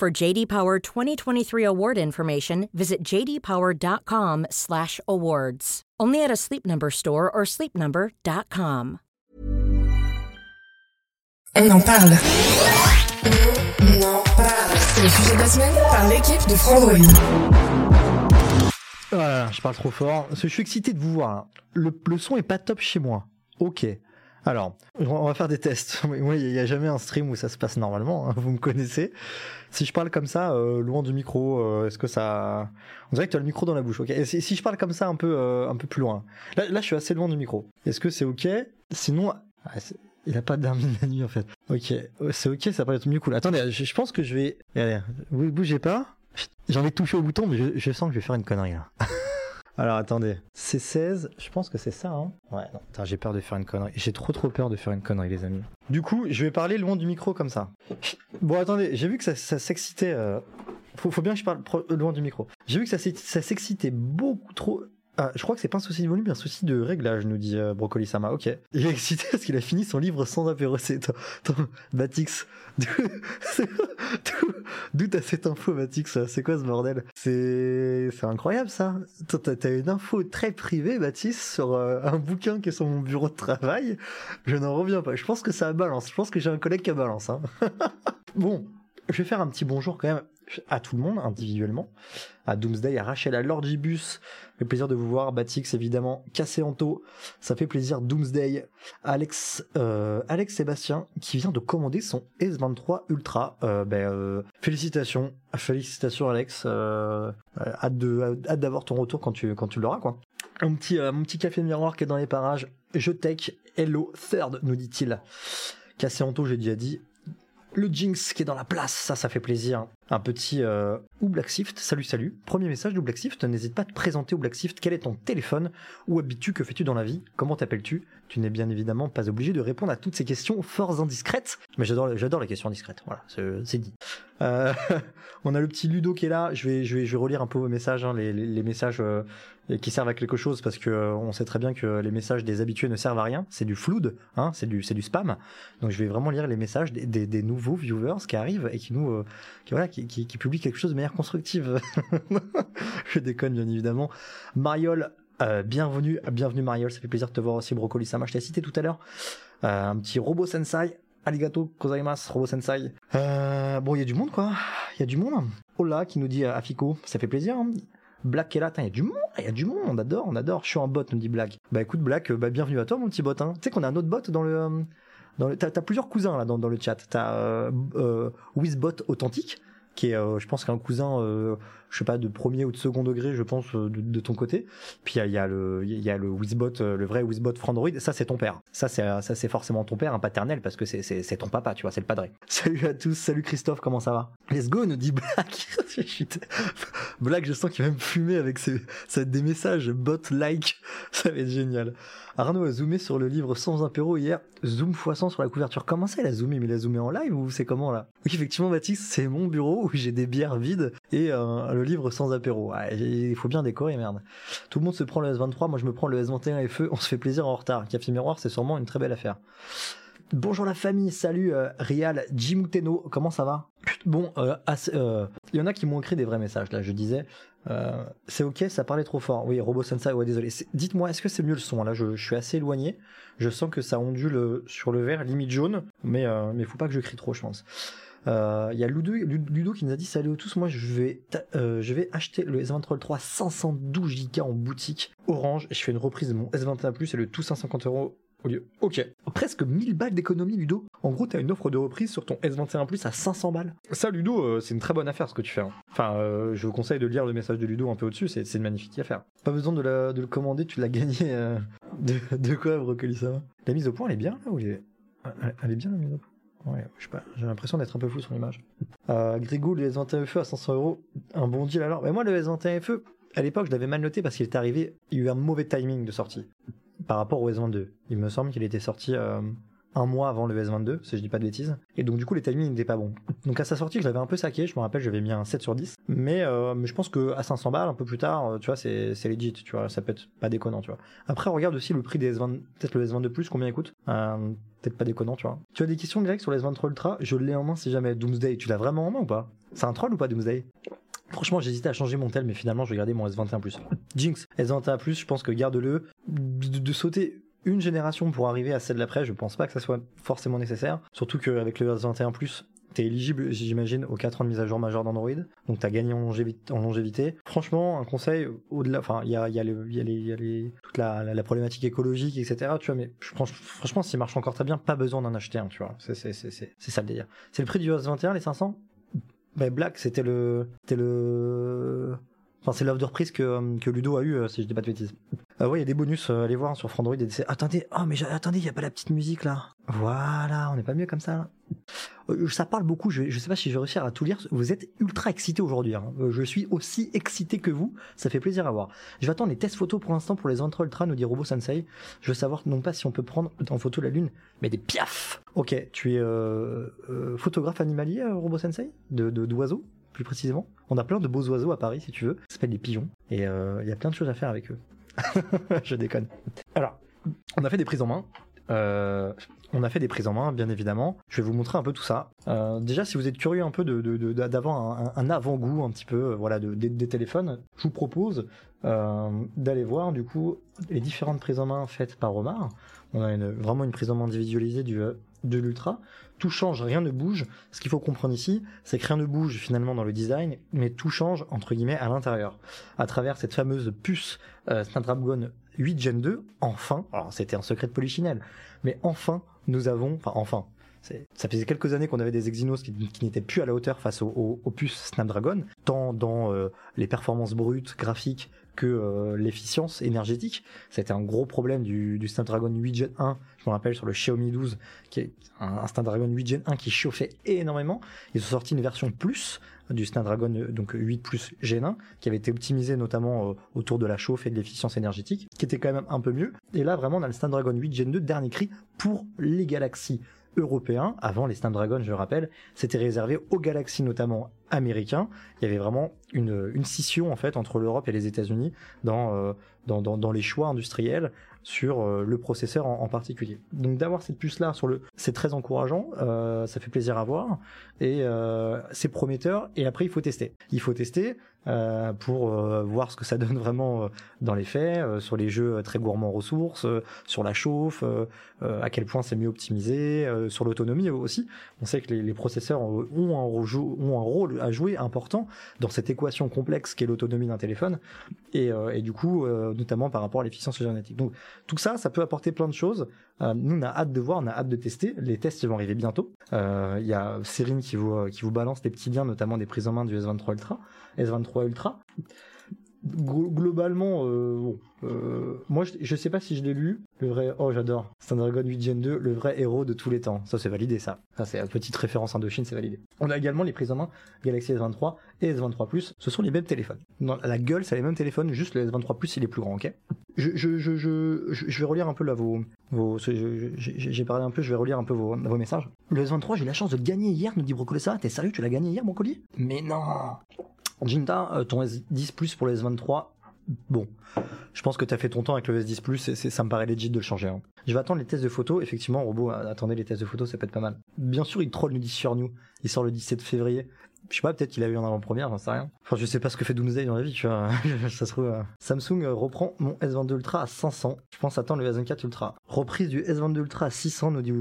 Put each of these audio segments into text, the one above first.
For JD Power 2023 award information, visit jdpower.com/awards. Only at a Sleep Number store or sleepnumber.com. On en parle. On en parle. C'est le sujet de la semaine par l'équipe de Frandroid. Voilà, je parle trop fort. Je suis excité de vous voir. là. Le, le son est pas top chez moi. Ok. Alors, on va faire des tests. Il n'y a jamais un stream où ça se passe normalement. hein, vous me connaissez. Si je parle comme ça, euh, loin du micro, euh, est-ce que ça... On dirait que tu as le micro dans la bouche. Ok. Si, je parle comme ça un peu, euh, un peu plus loin. Là, je suis assez loin du micro. Est-ce que c'est ok? Sinon, ah, il a pas d'arme de la nuit en fait. Ok, c'est ok, ça paraît être mieux cool. Attendez, je, pense que je vais. Allez, bou- bougez pas. J'ai envie de toucher au bouton, mais je sens que je vais faire une connerie là. Alors attendez, c'est 16, je pense que c'est ça, hein Ouais, non, putain, j'ai peur de faire une connerie. J'ai trop trop peur de faire une connerie, les amis. Du coup, je vais parler loin du micro comme ça. Bon, attendez, j'ai vu que ça, ça s'excitait. euh, Faut, faut bien que je parle pro- loin du micro. J'ai vu que ça, ça s'excitait beaucoup trop. Ah, je crois que c'est pas un souci de volume, mais un souci de réglage, nous dit euh, Brocoli Sama. Ok. Il est excité parce qu'il a fini son livre sans apéro. C'est Batix. D'où t'as cette info, Batix C'est quoi ce bordel? C'est incroyable ça. T'as une info très privée, Baptiste, sur euh, un bouquin qui est sur mon bureau de travail. Je n'en reviens pas. Je pense que ça balance. Je pense que j'ai un collègue qui balance. hein. bon, je vais faire un petit bonjour quand même à tout le monde individuellement. À Doomsday, à Rachel, à Lordibus. Le plaisir de vous voir. Batix, évidemment. Casséanto. Ça fait plaisir. Doomsday. Alex, euh, Alex Sébastien, qui vient de commander son S23 Ultra. Euh, ben, euh, félicitations. Félicitations, Alex. Euh, euh, hâte de, hâte d'avoir ton retour quand tu, quand tu l'auras, quoi. Un petit, euh, mon petit café miroir qui est dans les parages. Je tech. Hello, third, nous dit-il. Casséanto, j'ai déjà dit. Le Jinx qui est dans la place, ça, ça fait plaisir. Un petit euh, ou Black Shift, salut, salut. Premier message de Black Shift, n'hésite pas à te présenter au Black Shift. Quel est ton téléphone? Où habites-tu? Que fais-tu dans la vie? Comment t'appelles-tu? Tu n'es bien évidemment pas obligé de répondre à toutes ces questions fort indiscrètes. Mais j'adore, j'adore les questions indiscrètes. Voilà, c'est, dit. Euh, on a le petit Ludo qui est là. Je vais, je vais, je vais relire un peu vos messages, hein, les, messages euh, qui servent à quelque chose parce que euh, on sait très bien que les messages des habitués ne servent à rien. C'est du flood, hein, c'est du, du spam. Donc je vais vraiment lire les messages des, nouveaux viewers qui arrivent et qui nous, euh, qui, voilà, qui publient quelque chose de manière constructive. je déconne bien évidemment. Mariol, euh, bienvenue, bienvenue Mariol, ça fait plaisir de te voir aussi, Brocoli Sama, je t'ai cité tout à l'heure. Euh, un petit robot sensei. Arigato gozaimasu, Robo Sensei. Euh, bon, il y a du monde, quoi. Il y a du monde. Hola, qui nous dit euh, Afiko. Ça fait plaisir. Hein. Black est là. Il y a du monde. Il y a du monde. On adore, on adore. Je suis un bot, nous dit Black. Bah écoute, Black, bah, bienvenue à toi, mon petit bot. Hein. Tu sais qu'on a un autre bot dans le. t'as, plusieurs cousins là dans, le chat. T'as euh, Wizbot authentique, qui est, je pense, qu'un cousin, je sais pas, de premier ou de second degré, je pense, euh, de, ton côté. Puis il y a, le, il y a le Wizbot, euh, le vrai Wizbot Frandroid. Ça, c'est ton père. Ça, c'est, euh, ça, c'est forcément ton père, un paternel, parce que c'est, c'est, c'est ton papa, tu vois, c'est le padré. Salut à tous, salut Christophe, comment ça va? Let's go, nous dit Black. Black, je sens qu'il va me fumer avec ses, ça des messages, bot like. Ça va être génial. Arnaud a zoomé sur le livre sans apéro hier. Zoom x100 sur la couverture. Comment ça, il a zoomé Mais il a zoomé en live ou c'est comment là? Oui, effectivement, Baptiste, c'est mon bureau où j'ai des bières vides et euh, le livre sans apéro. Il faut bien décorer, merde. Tout le monde se prend le S23, moi je me prends le S21 FE. On se fait plaisir en retard. Café Miroir, c'est sûrement une très belle affaire. Bonjour la famille, salut euh, Rial, Jimuteno, comment ça va? Bon, euh, assez- euh, il y en a qui m'ont écrit des vrais messages là, je disais. euh, c'est ok, ça parlait trop fort. Oui, Robo Sensei, ouais, désolé. Dites-moi, est-ce que c'est mieux le son? Là, je, suis assez éloigné. Je sens que ça ondule euh, sur le verre, limite jaune, mais euh, mais faut pas que je crie trop, je pense. Euh, Il y a Ludo, Ludo qui nous a dit salut à tous, moi je vais, euh, je vais acheter le S23 3 512 Go en boutique orange. Je fais une reprise de mon S21 Plus et le tout 550 euros. Ok. Presque 1000 balles d'économie, Ludo. En gros, t'as une offre de reprise sur ton S21 Plus à 500 balles. Ça, Ludo, euh, c'est une très bonne affaire ce que tu fais. hein. Enfin, euh, je vous conseille de lire le message de Ludo un peu au-dessus, c'est c'est une magnifique affaire. Pas besoin de, la- de le commander, tu l'as gagné. euh, de, de quoi, Brocoli ça va La mise au point, elle est bien là ou elle est... Elle elle est bien la mise au point? Ouais, je sais pas, j'ai l'impression d'être un peu flou sur l'image. Euh, Grigou, le S21 FE à 500 euros, un bon deal alors. Mais moi, le S21 FE, à l'époque, je l'avais mal noté parce qu'il est arrivé, il y a eu un mauvais timing de sortie par rapport au S22. Il me semble qu'il était sorti euh, un mois avant le S22, si je dis pas de bêtises. Et donc du coup les timings n'étaient pas bons. Donc à sa sortie je l'avais un peu saqué, je me rappelle j'avais mis un 7 sur 10. Mais, euh, mais je pense que à 500 balles un peu plus tard, euh, tu vois, c'est, c'est legit, tu vois, ça peut être pas déconnant, tu vois. Après regarde aussi le prix des S20, peut-être le S22 Plus, combien il coûte euh, Peut-être pas déconnant, tu vois. Tu as des questions Greg sur le S23 Ultra? Je l'ai en main si jamais. Doomsday, tu l'as vraiment en main ou pas? C'est un troll ou pas Doomsday? Franchement, j'hésitais à changer mon tel, mais finalement, je vais garder mon S21+. Jinx, S21+, je pense que garde-le. De, sauter une génération pour arriver à celle d'après, je pense pas que ça soit forcément nécessaire. Surtout qu'avec le S21+, t'es éligible, j'imagine, aux 4 ans de mise à jour majeure d'Android. Donc t'as gagné en longévité, en longévité. Franchement, un conseil, au-delà, enfin, il y a, toute la, problématique écologique, etc. Tu vois, mais je pense- franchement, s'il marche encore très bien, pas besoin d'en acheter un, tu vois. C'est, ça le délire. C'est le prix du S21, les 500 bah, Black, c'était le, c'était le, enfin, c'est l'offre de reprise que, que Ludo a eu, euh, si je dis pas de bêtises. Euh, ouais, il y a des bonus, euh, allez voir sur Frandroid. C'est- attendez, oh, mais attendez, il y a pas la petite musique là. Voilà, on n'est pas mieux comme ça. là. Euh, Ça parle beaucoup, je, je sais pas si je vais réussir à tout lire. Vous êtes ultra excité aujourd'hui. hein. Euh, Je suis aussi excité que vous. Ça fait plaisir à voir. Je vais attendre les tests photos pour l'instant pour les Entra Ultra, nous dit Robo Sensei. Je veux savoir non pas si on peut prendre en photo la lune, mais des piafs. Ok, tu es euh, euh, photographe animalier, euh, Robo Sensei? De- d'oiseaux, plus précisément? On a plein de beaux oiseaux à Paris, si tu veux. Ça s'appelle des pigeons. Et euh, il y a plein de choses à faire avec eux. je déconne. Alors, on a fait des prises en main. Euh, on a fait des prises en main, bien évidemment. Je vais vous montrer un peu tout ça. Euh, déjà, si vous êtes curieux un peu d'avoir un, avant-goût un petit peu, euh, voilà, de, des, téléphones, je vous propose euh, d'aller voir du coup les différentes prises en main faites par Omar. On a vraiment une prise en main individualisée du, euh, de l'Ultra. Tout change, rien ne bouge. Ce qu'il faut comprendre ici, c'est que rien ne bouge finalement dans le design, mais tout change entre guillemets à l'intérieur. À travers cette fameuse puce euh, Snapdragon 8 Gen 2, enfin, alors c'était un secret de polichinelle, mais enfin, nous avons, enfin enfin, ça faisait quelques années qu'on avait des Exynos qui, n'étaient plus à la hauteur face aux, puces Snapdragon, tant dans euh, les performances brutes, graphiques, que euh, l'efficience énergétique. C'était un gros problème du, Snapdragon 8 Gen 1, je me rappelle sur le Xiaomi 12, qui est un, Snapdragon 8 Gen 1 qui chauffait énormément. Ils ont sorti une version plus du Snapdragon euh, donc 8 plus Gen 1 qui avait été optimisé notamment autour de la chauffe et de l'efficience énergétique, qui était quand même un peu mieux. Et là vraiment on a le Snapdragon 8 Gen 2 dernier cri pour les Galaxy européens. Avant les Snapdragon, je le rappelle, c'était réservé aux Galaxy notamment américains. Il y avait vraiment une, une scission en fait entre l'Europe et les États-Unis dans, euh, dans, dans, dans les choix industriels sur euh, le processeur en, en particulier. Donc d'avoir cette puce là sur le, c'est très encourageant, euh, ça fait plaisir à voir et euh, c'est prometteur. Et après il faut tester. Il faut tester euh, pour euh, voir ce que ça donne vraiment euh, dans les faits, euh, sur les jeux très gourmands en ressources, euh, sur la chauffe, euh, euh, à quel point c'est mieux optimisé, euh, sur l'autonomie aussi. On sait que les, les processeurs ont un, ont un rôle à jouer important dans cette équation complexe qu'est l'autonomie d'un téléphone et, euh, et du coup euh, notamment par rapport à l'efficience génétique. Donc tout ça, ça peut apporter plein de choses. Euh, nous, on a hâte de voir, on a hâte de tester. Les tests ils vont arriver bientôt. Euh, Il y a Cérine qui vous, qui vous balance des petits liens, notamment des prises en main du S23 Ultra. S23 Ultra. Glo- Globalement, euh, euh, moi je, sais pas si je l'ai lu. Le vrai, oh j'adore, Snapdragon 8 Gen 2, le vrai héros de tous les temps. Ça c'est validé ça. Ça c'est une petite référence Indochine, c'est validé. On a également les prises en main Galaxy S23 et S23 Plus. Ce sont les mêmes téléphones. Dans la gueule, c'est les mêmes téléphones, juste le S23 Plus il est plus grand, ok? Je, je, je, vais relire un peu là vos, vos j'ai parlé un peu, je vais relire un peu vos, vos messages. Le S23, j'ai eu la chance de gagner hier, nous dit Brocolessa. T'es sérieux, tu l'as gagné hier, mon colis Mais non Jinta, ton S10 Plus pour le S23, bon, je pense que t'as fait ton temps avec le S10 Plus, et ça me paraît legit de le changer. hein. Je vais attendre les tests de photos, effectivement, robot, euh, attendez les tests de photos, ça peut être pas mal. Bien sûr, il troll nous dit sur nous, il sort le 17 février. Je sais pas, peut-être qu'il a eu en avant-première, j'en sais rien. Enfin, je sais pas ce que fait Doomsday dans la vie, tu vois. ça se trouve. euh, Samsung euh, reprend mon S22 Ultra à 500. Je pense attendre le S24 Ultra. Reprise du S22 Ultra à 600, nous dit.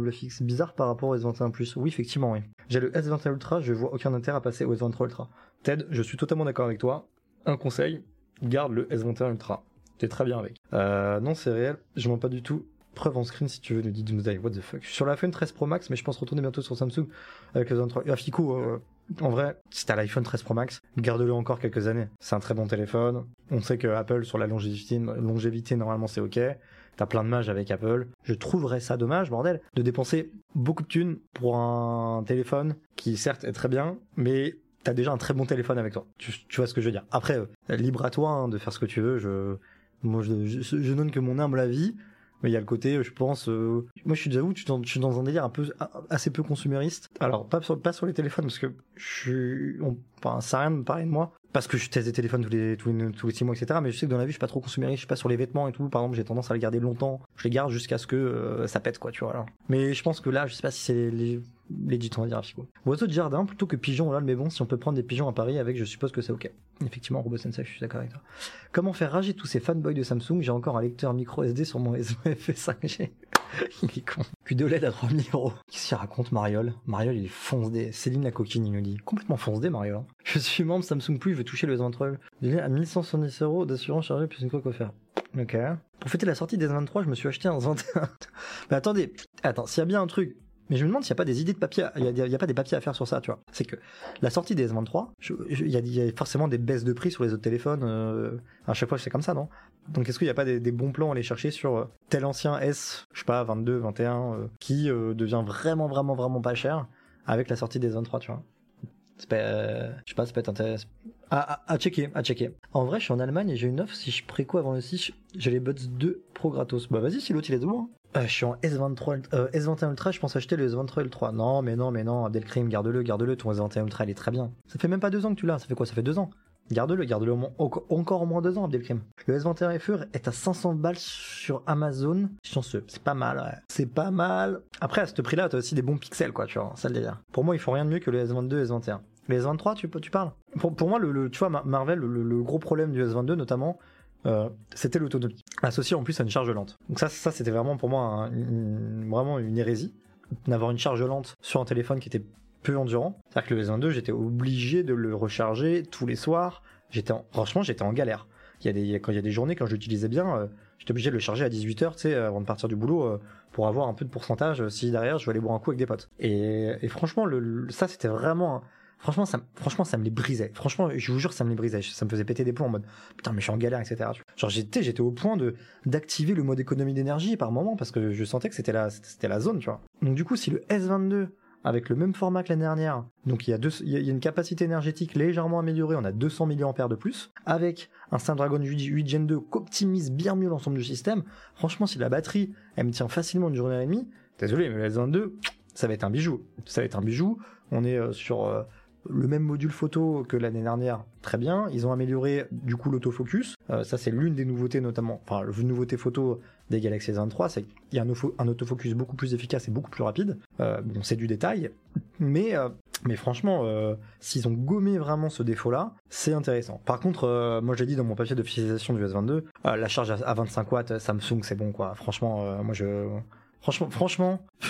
Bizarre par rapport au S21 Plus. Oui, effectivement, oui. J'ai le S21 Ultra, je vois aucun intérêt à passer au S23 Ultra. Ted, je suis totalement d'accord avec toi. Un conseil, garde le S21 Ultra. T'es très bien avec. Euh, non, c'est réel, je mens pas du tout. Preuve en screen si tu veux, nous dit. What the fuck? Je sur la iPhone 13 Pro Max, mais je pense retourner bientôt sur Samsung avec le S23. Ah, Fico, euh, en vrai, si t'as l'iPhone 13 Pro Max, garde-le encore quelques années. C'est un très bon téléphone. On sait que Apple, sur la longévité, longévité normalement, c'est ok. t'as plein de mages avec Apple. Je trouverais ça dommage, bordel, de dépenser beaucoup de thunes pour un téléphone qui certes est très bien, mais t'as déjà un très bon téléphone avec toi. Tu, tu vois ce que je veux dire. Après, euh, libre à toi hein, de faire ce que tu veux. Je, moi, je, je, je donne que mon humble avis. Mais il y a le côté, je pense. euh, moi, je suis suis dans, je suis dans un délire un peu assez peu consumériste. Alors, pas sur, pas sur les téléphones, parce que je suis. On, enfin, ça a rien de parler de moi. Parce que je teste des téléphones tous les, tous les, six mois, etc. Mais je sais que dans la vie, je suis pas trop consumériste. Je suis pas sur les vêtements et tout. Par exemple, j'ai tendance à les garder longtemps. Je les garde jusqu'à ce que euh, ça pète, quoi, tu vois. Mais je pense que là, je sais pas si c'est les, legit, on va dire. Oiseau de jardin plutôt que pigeon, là, mais bon, si on peut prendre des pigeons à Paris avec, je suppose que c'est ok. Effectivement, Robo Sensei, je suis d'accord avec toi. Comment faire rager tous ces fanboys de Samsung? J'ai encore un lecteur micro SD sur mon SMF 5G. il est con. Puis de à 3000 euros. Qu'est-ce qu'il raconte, Mariol? Mariol, il est fonce-dé. Céline la coquine, il nous dit. Complètement fonce-dé, Mariol. hein. Je suis membre Samsung Plus, je veux toucher le S23. Délai à 1170 euros d'assurance chargée plus une coque offerte. Ok. Pour fêter la sortie des S23, je me suis acheté un 21. Mais attendez, attends, s'il y a bien un truc. Mais je me demande s'il n'y a pas des idées de papier, il y a, il pas des papiers à faire sur ça, tu vois. C'est que la sortie des S23, je- je- il y, a, il y a forcément des baisses de prix sur les autres téléphones. euh, à chaque fois, c'est comme ça, non? Donc, est-ce qu'il n'y a pas des, bons plans à aller chercher sur euh, tel ancien S, je sais pas, 22, 21, euh, qui euh, devient vraiment, vraiment, vraiment pas cher avec la sortie des S23, tu vois? Pas, euh, je sais pas, ça peut être intéressant. À, à, checker, à checker. En vrai, je suis en Allemagne et j'ai une offre. Si je préco avant le 6, j'ai les Buds 2 Pro gratos. Bah vas-y, si l'autre il est devant. hein. Euh, je suis en S23, Ult- euh, S21 Ultra, je pense acheter le S23 Ultra. Non, mais non, mais non, Abdelkrim, garde-le, garde-le, ton S21 Ultra, il est très bien. Ça fait même pas deux ans que tu l'as, ça fait quoi? Ça fait deux ans. Garde-le, garde-le encore au moins deux ans, Abdelkrim. Le S21 FE est à 500 balles sur Amazon. Chanceux, c'est pas mal, ouais. C'est pas mal. Après, à ce prix-là, t'as aussi des bons pixels, quoi, tu vois, ça le délire. Pour moi, ils font rien de mieux que le S22 et S21. Le S23, tu, parles pour, moi, le, tu vois, Mar- Marvel, le, gros problème du S22, notamment, euh, c'était l'autonomie. Associé en plus à une charge lente. Donc ça, c'était vraiment pour moi vraiment une hérésie d'avoir une charge lente sur un téléphone qui était peu endurant. C'est-à-dire que le S22, j'étais obligé de le recharger tous les soirs. J'étais en- franchement, j'étais en galère. Il y a des, quand il y a des journées, quand je l'utilisais bien, euh, j'étais obligé de le charger à 18h, tu sais, avant de partir du boulot, euh, pour avoir un peu de pourcentage euh, si derrière je vais aller boire un coup avec des potes. Et, et franchement, ça c'était vraiment Franchement ça, me- franchement, ça me les brisait. Franchement, je vous jure, ça me les brisait. Ça me faisait péter des plombs en mode putain, mais je suis en galère, etc. Genre, j'étais, j'étais au point de d'activer le mode économie d'énergie par moment parce que je sentais que c'était la, c'était la zone, tu vois. Donc, du coup, si le S22 avec le même format que l'année dernière, donc il y, a une capacité énergétique légèrement améliorée, on a 200 mAh de plus, avec un Snapdragon 8, 8 Gen 2 qu'optimise bien mieux l'ensemble du système. Franchement, si la batterie, elle me tient facilement une journée et demie, désolé, mais le S22, ça va être un bijou. Ça va être un bijou. On est euh, sur euh, le même module photo que l'année dernière, très bien. Ils ont amélioré du coup l'autofocus. Euh, ça, c'est l'une des nouveautés, notamment, enfin, la nouveauté photo des Galaxy S23, c'est qu'il y a un, auto- un autofocus beaucoup plus efficace et beaucoup plus rapide. Euh, bon, c'est du détail, mais, euh, mais franchement, s'ils ont gommé vraiment ce défaut-là, c'est intéressant. Par contre, moi j'ai dit dans mon papier d'officialisation du S22, euh, la charge à, à 25 watts Samsung, c'est bon quoi. Franchement, moi je, franchement, franchement,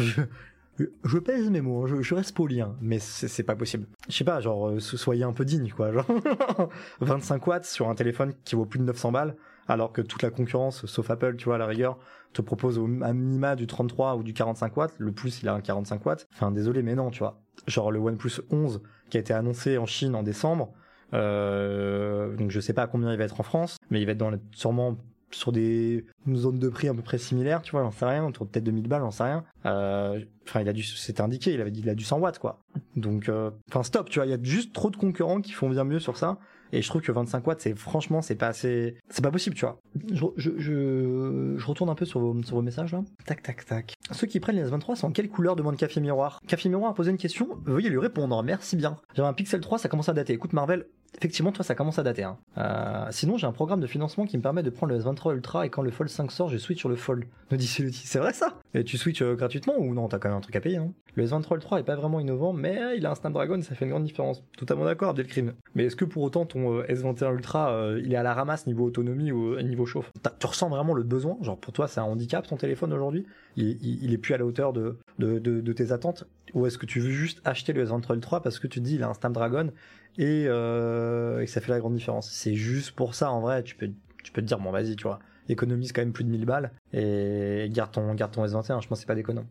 je pèse mes mots, hein, je, je reste poli, hein, mais c'est pas possible. Je sais pas, genre, euh, so- soyez un peu digne, quoi. Genre, 25 watts sur un téléphone qui vaut plus de 900 balles, alors que toute la concurrence, sauf Apple, tu vois, à la rigueur, te propose au minima du 33 ou du 45 watts. Le plus, il a un 45 watts. Enfin, désolé, mais non, tu vois. Genre, le OnePlus 11 qui a été annoncé en Chine en décembre. Euh, donc, je sais pas à combien il va être en France, mais il va être dans le- sûrement sur des zones de prix à peu près similaires, tu vois, j'en sais rien, autour de peut-être 2000 balles, j'en sais rien. Euh, Enfin, il a dû, c'était indiqué, il avait dit, il a du 100 watts, quoi. Donc, euh, enfin, stop, tu vois, il y a juste trop de concurrents qui font bien mieux sur ça. Et je trouve que 25 watts, c'est franchement, c'est pas assez, c'est pas possible, tu vois. Je, je, je, retourne un peu sur vos, sur vos messages là. Tac, tac, tac. Ceux qui prennent les S23 sont en quelle couleur demande Café Miroir? Café Miroir a posé une question, veuillez lui répondre, merci bien. J'ai un Pixel 3, ça commence à dater. Écoute Marvel, effectivement, toi, ça commence à dater. Hein. Euh, sinon, j'ai un programme de financement qui me permet de prendre le S23 Ultra et quand le Fold 5 sort, je switch sur le Fold. Dit c'est vrai ça? Et tu switches euh, gratuitement ou non? T'as quand même un truc à payer, non Le S23 Ultra est pas vraiment innovant, mais il a un Snapdragon, ça fait une grande différence. Totalement d'accord, Abdelkrim. Mais est-ce que pour autant ton euh, S21 Ultra, euh, il est à la ramasse niveau autonomie ou euh, niveau chauffe? Tu ressens vraiment le besoin? Genre pour toi, c'est un handicap ton téléphone aujourd'hui? Il, il, est plus à la hauteur de tes attentes? Ou est-ce que tu veux juste acheter le S23 Ultra parce que tu te dis il a un Snapdragon et, euh, que ça fait la grande différence. C'est juste pour ça en vrai, tu peux, tu peux te dire bon vas-y, tu vois, économise quand même plus de 1000 balles et garde ton, garde ton S21, je pense que c'est pas déconnant.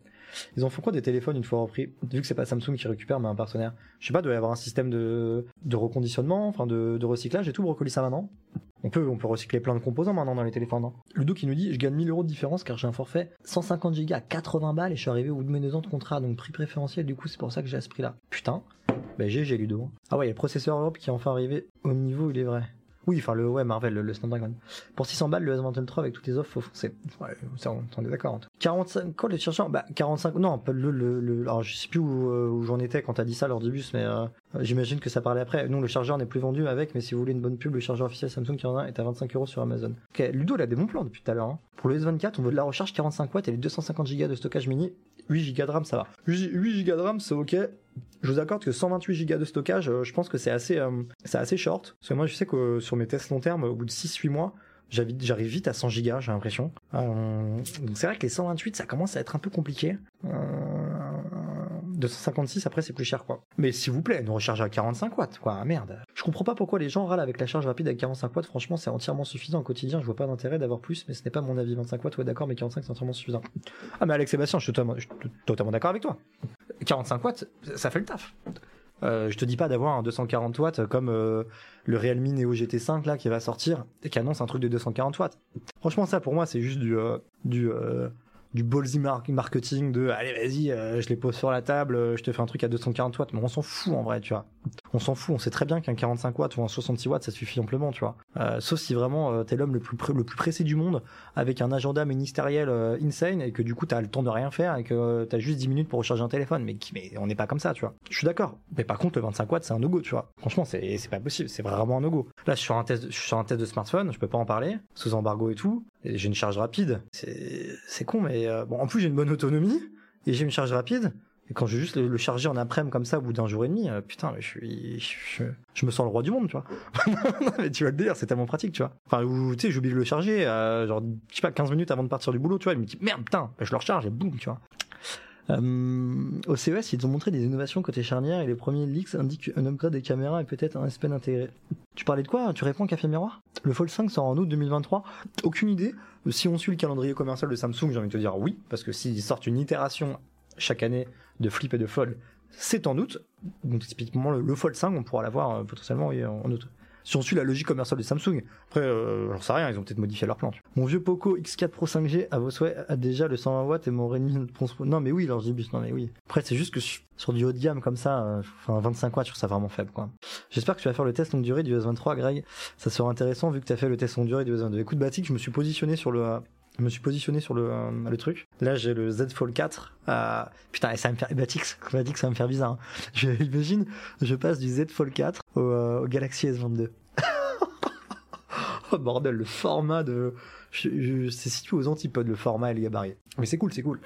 Ils en font quoi des téléphones une fois repris? Vu que c'est pas Samsung qui récupère, mais un partenaire. Je sais pas, doit y avoir un système de, de reconditionnement, enfin de, recyclage et tout, brocoli ça maintenant? On peut, on peut recycler plein de composants maintenant dans les téléphones. hein. Ludo qui nous dit Je gagne 1000 euros de différence car j'ai un forfait 150 Go à 80 balles et je suis arrivé au bout de mes deux ans de contrat, donc prix préférentiel, du coup, c'est pour ça que j'ai à ce prix-là. Putain, bah GG Ludo. Ah ouais, il y a le processeur Europe qui est enfin arrivé au niveau, il est vrai. Oui, enfin le ouais, Marvel, le, le Snapdragon. Pour 600 balles, le S21 Ultra avec toutes les offres, faut foncer. Ouais, on, on est d'accord. hein. 45, quoi, le chercheur? Bah, 45, non, le, le, le- alors je sais plus où, euh, où j'en étais quand t'as dit ça lors du bus, mais euh, j'imagine que ça parlait après. Non, le chargeur n'est plus vendu avec, mais si vous voulez une bonne pub, le chargeur officiel Samsung qui en a est à 25 euros sur Amazon. Ok, Ludo, il a des bons plans depuis tout à l'heure. hein. Pour le S24, on veut de la recharge 45 watts et les 250 Go de stockage mini. 8 Go de RAM, ça va. 8 Go de RAM, c'est ok. Je vous accorde que 128 Go de stockage, euh, je pense que c'est assez, euh, c'est assez short. Parce que moi, je sais que euh, sur mes tests long terme, au bout de 6-8 mois, j'arrive vite à 100 Go, j'ai l'impression. Euh, donc c'est vrai que les 128, ça commence à être un peu compliqué. Euh, 256, après, c'est plus cher, quoi. Mais s'il vous plaît, une recharge à 45 watts, quoi. Merde. Je comprends pas pourquoi les gens râlent avec la charge rapide à 45 watts. Franchement, c'est entièrement suffisant au quotidien. Je vois pas d'intérêt d'avoir plus, mais ce n'est pas mon avis. 25 watts, ouais, d'accord, mais 45, c'est entièrement suffisant. Ah, mais Alex Sébastien, je suis totalement, d'accord avec toi. 45 watts, ça fait le taf. Euh, je te dis pas d'avoir un 240 watts comme euh, le Realme Neo GT5 là qui va sortir et qui annonce un truc de 240 watts. Franchement, ça pour moi c'est juste du euh, du du ballsy mar- marketing de allez vas-y euh, je les pose sur la table euh, je te fais un truc à 240 watts. Mais on s'en fout en vrai tu vois on s'en fout on sait très bien qu'un 45 watts ou un 66 watts ça suffit amplement tu vois. Euh, sauf si vraiment euh, t'es l'homme le plus le pressé du monde avec un agenda ministériel euh, insane et que du coup t'as le temps de rien faire et que t'as juste 10 minutes pour recharger un téléphone. Mais, on n'est pas comme ça tu vois. Je suis d'accord. Mais par contre le 25 watts c'est un no-go tu vois. Franchement c'est pas possible. C'est vraiment un no-go. Là je suis sur un test je de smartphone je peux pas en parler sous embargo et tout. J'ai une charge rapide. C'est c'est con mais bon en plus j'ai une bonne autonomie et j'ai une charge rapide et quand je vais juste le, charger en après-midi comme ça au bout d'un jour et demi, euh, putain, mais je suis, je, me sens le roi du monde, tu vois. mais tu vas le dire, c'est tellement pratique, tu vois. Enfin, ou, tu sais, j'oublie de le charger, euh, genre, je sais pas, 15 minutes avant de partir du boulot, tu vois. Il me dit, merde, putain, bah, je le recharge et boum, tu vois. Euh, au CES, ils ont montré des innovations côté charnière et les premiers leaks indiquent un upgrade des caméras et peut-être un S Pen intégré. Tu parlais de quoi Tu réponds café miroir? Le Fold 5 sort en août 2023 Aucune idée. Si on suit le calendrier commercial de Samsung, j'ai envie de te dire oui, parce que s'ils sortent une itération chaque année de Flip et de Fold, c'est en août. Donc typiquement le, le Fold 5, on pourra l'avoir euh, potentiellement en août. Si on suit la logique commerciale de Samsung, après, euh, j'en sais rien, ils ont peut-être modifié leur plan. Mon vieux Poco X4 Pro 5G à vos souhaits a déjà le 120 watts et mon Redmi 11 Pro. Non mais oui, leur Gibus, non mais oui. Après, c'est juste que sur sur du haut de gamme comme ça, euh, enfin 25 watts, je trouve ça vraiment faible quoi. J'espère que tu vas faire le test longue durée du S23, Greg. Ça sera intéressant vu que tu as fait le test longue durée du S22. Écoute, Batik, je me suis positionné sur le. Je me suis positionné sur le, euh, le truc. Là, j'ai le Z Fold 4. Euh, putain, et ça va me faire. Batix, Batix, ça va me faire bizarre. hein. Je, imagine, je passe du Z Fold 4 au, euh, au Galaxy S22. oh bordel, le format de. Je, je- c'est situé aux antipodes, le format et le gabarit. Mais c'est cool, c'est cool.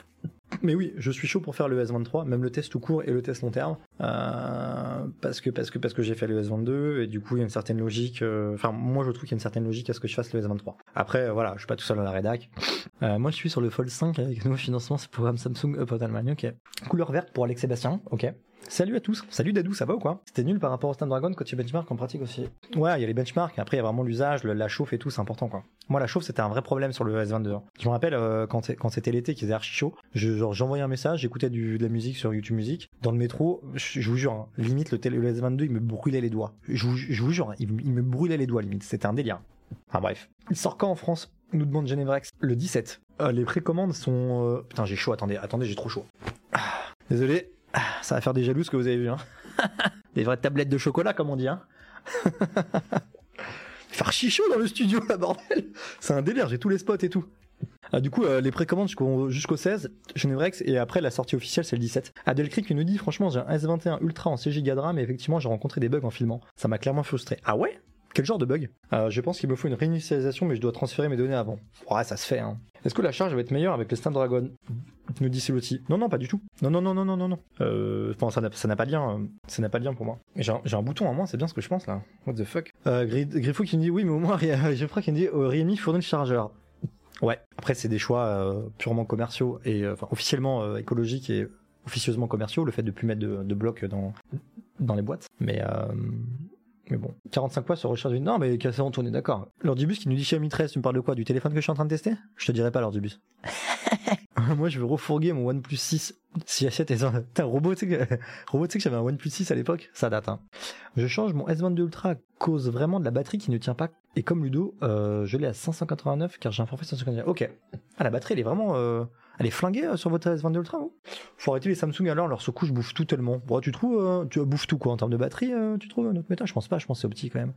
Mais oui, je suis chaud pour faire le S23, même le test tout court et le test long terme, euh, parce que parce que parce que j'ai fait le S22 et du coup il y a une certaine logique. euh, Enfin, moi je trouve qu'il y a une certaine logique à ce que je fasse le S23. Après, euh, voilà, je suis pas tout seul à la rédac. Euh, moi je suis sur le Fold 5 avec un nouveau financement, c'est le programme Samsung Up Allemagne. Ok. Couleur verte pour Alex Sébastien. Ok. Salut à tous. Salut Dadou, ça va ou quoi? C'était nul par rapport au Snapdragon quand tu benchmark en pratique aussi. Ouais, il y a les benchmarks. Après, il y a vraiment l'usage, la chauffe et tout, c'est important quoi. Moi, la chauffe, c'était un vrai problème sur le S22. hein. Je me rappelle euh, quand, c'était l'été, qu'il faisait archi chaud. Je, j'envoyais un message, j'écoutais de la musique sur YouTube Music. Dans le métro, je, je vous jure, hein, limite le, télé, le S22, il me brûlait les doigts. Je vous, je vous jure, hein, il, me- il me brûlait les doigts limite. C'était un délire. Enfin bref. Il sort quand en France? Nous demande Genevrex. Le 17. Euh, les précommandes sont. euh, Putain, j'ai chaud. Attendez, attendez, j'ai trop chaud. Ah, Désolé. Ah, Ça va faire des jaloux ce que vous avez vu. Hein. des vraies tablettes de chocolat, comme on dit. Hein. Faire archi chaud dans le studio, là, bordel. C'est un délire. J'ai tous les spots et tout. Ah, du coup, euh, les précommandes jusqu'au jusqu'au 16, Genevrex, et après la sortie officielle, c'est le 17. Adelcric qui nous dit Franchement, j'ai un S21 Ultra en 6 Go de RAM, et effectivement, j'ai rencontré des bugs en filmant. Ça m'a clairement frustré. Ah ouais? Quel genre de bug? Euh, Je pense qu'il me faut une réinitialisation, mais je dois transférer mes données avant. Ouais, ça se fait, hein. Est-ce que la charge va être meilleure avec le Snapdragon nous dit Silotti. Non, non, pas du tout. Non, non, non, non, non, non, non. Euh, ça n'a pas de lien. euh, ça n'a pas de lien pour moi. J'ai un, bouton en moins, c'est bien ce que je pense là. What the fuck? Euh, Gri- Griffo qui me dit oui, mais au moins, Ria- Geoffrey qui me dit euh, Realme fournit le chargeur. Ouais. Après, c'est des choix euh, purement commerciaux et euh, enfin, officiellement euh, écologiques et officieusement commerciaux, le fait de plus mettre de, blocs dans, dans les boîtes. Mais, euh, mais bon, 45 points sur recharge. Non, mais cassé on est d'accord. L'ordibus qui nous dit Xiaomi 13, tu me parles de quoi? Du téléphone que je suis en train de tester? Je te dirai pas l'ordibus. Moi, je veux refourguer mon OnePlus 6. Si j'achète les Putain, robot, tu sais que, robot, tu sais que j'avais un OnePlus 6 à l'époque? Ça date, hein. Je change mon S22 Ultra à cause vraiment de la batterie qui ne tient pas Et comme Ludo, euh, je l'ai à 589 car j'ai un forfait 589. Ok. Ah, la batterie, elle est vraiment. euh, Elle est flinguée euh, sur votre S22 Ultra, vous? Faut arrêter les Samsung alors, leur sous-couche bouffe tout tellement. Bon, tu trouves, euh, tu bouffes tout quoi en termes de batterie, euh, tu trouves notre méta? Je pense pas, je pense c'est optique quand même.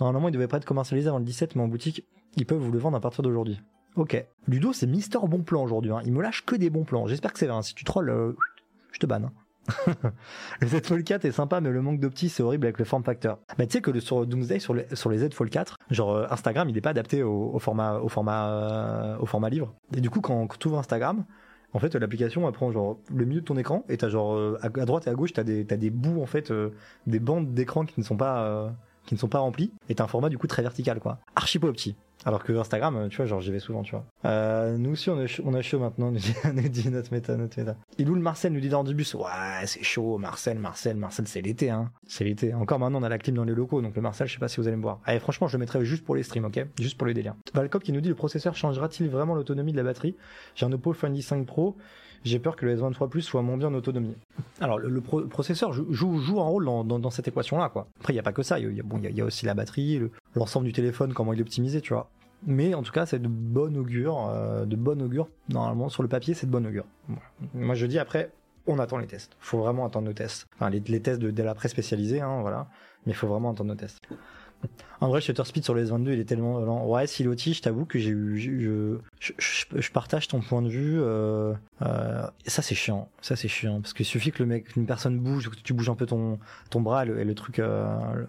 Normalement, il devait pas être commercialisé avant le 17, mais en boutique, ils peuvent vous le vendre à partir d'aujourd'hui. Ok. Ludo, c'est Mister Bon Plan aujourd'hui. hein. Il me lâche que des bons plans. J'espère que c'est vrai. hein. Si tu trolls, euh, je te banne. hein. Le Z Fold 4 est sympa, mais le manque d'opti, c'est horrible avec le form factor. Bah, tu sais que le- sur Doomsday, sur les, sur les Z Fold 4, genre euh, Instagram, il n'est pas adapté au, format, au, format, euh, au format livre. Et du coup, quand, tu ouvres Instagram, en fait, l'application, prend genre le milieu de ton écran, et t'as genre euh, à, droite et à gauche, t'as des, t'as des bouts, en fait, des bandes d'écran qui ne sont pas. qui ne sont pas remplis et un format du coup très vertical quoi archi alors que Instagram tu vois genre j'y vais souvent tu vois. Euh, nous aussi on a chaud, maintenant nous dit, notre méta notre méta. Il où le Marcel nous dit dans du bus ouais c'est chaud Marcel Marcel Marcel c'est l'été hein. C'est l'été. Encore maintenant on a la clim dans les locaux donc le Marcel je sais pas si vous allez me voir. Allez franchement je le mettrai juste pour les streams ok? Juste pour les délires Valcop qui nous dit le processeur changera-t-il vraiment l'autonomie de la batterie? J'ai un Oppo Find 5 Pro. J'ai peur que le S23 Plus soit moins bien en autonomie. Alors, le, le pro- processeur joue, un rôle dans, cette équation-là, quoi. Après, il n'y a pas que ça. Il y bon, y a aussi la batterie, le- l'ensemble du téléphone, comment il est optimisé, tu vois. Mais en tout cas, c'est de bon augure, euh, de bon augure. Normalement, sur le papier, c'est de bon augure. Moi, je dis après, on attend les tests. faut vraiment attendre nos tests. Enfin, les, les tests de, de la presse spécialisée, hein, voilà. Mais il faut vraiment attendre nos tests. En vrai, Shutter Speed sur les S22, il est tellement lent. Ouais, Siloti, je t'avoue que j'ai eu, je, je, je partage ton point de vue. Euh, euh, ça, c'est chiant. Ça, c'est chiant parce qu'il suffit que le mec, qu'une personne bouge, que tu bouges un peu ton ton bras et le, truc, euh,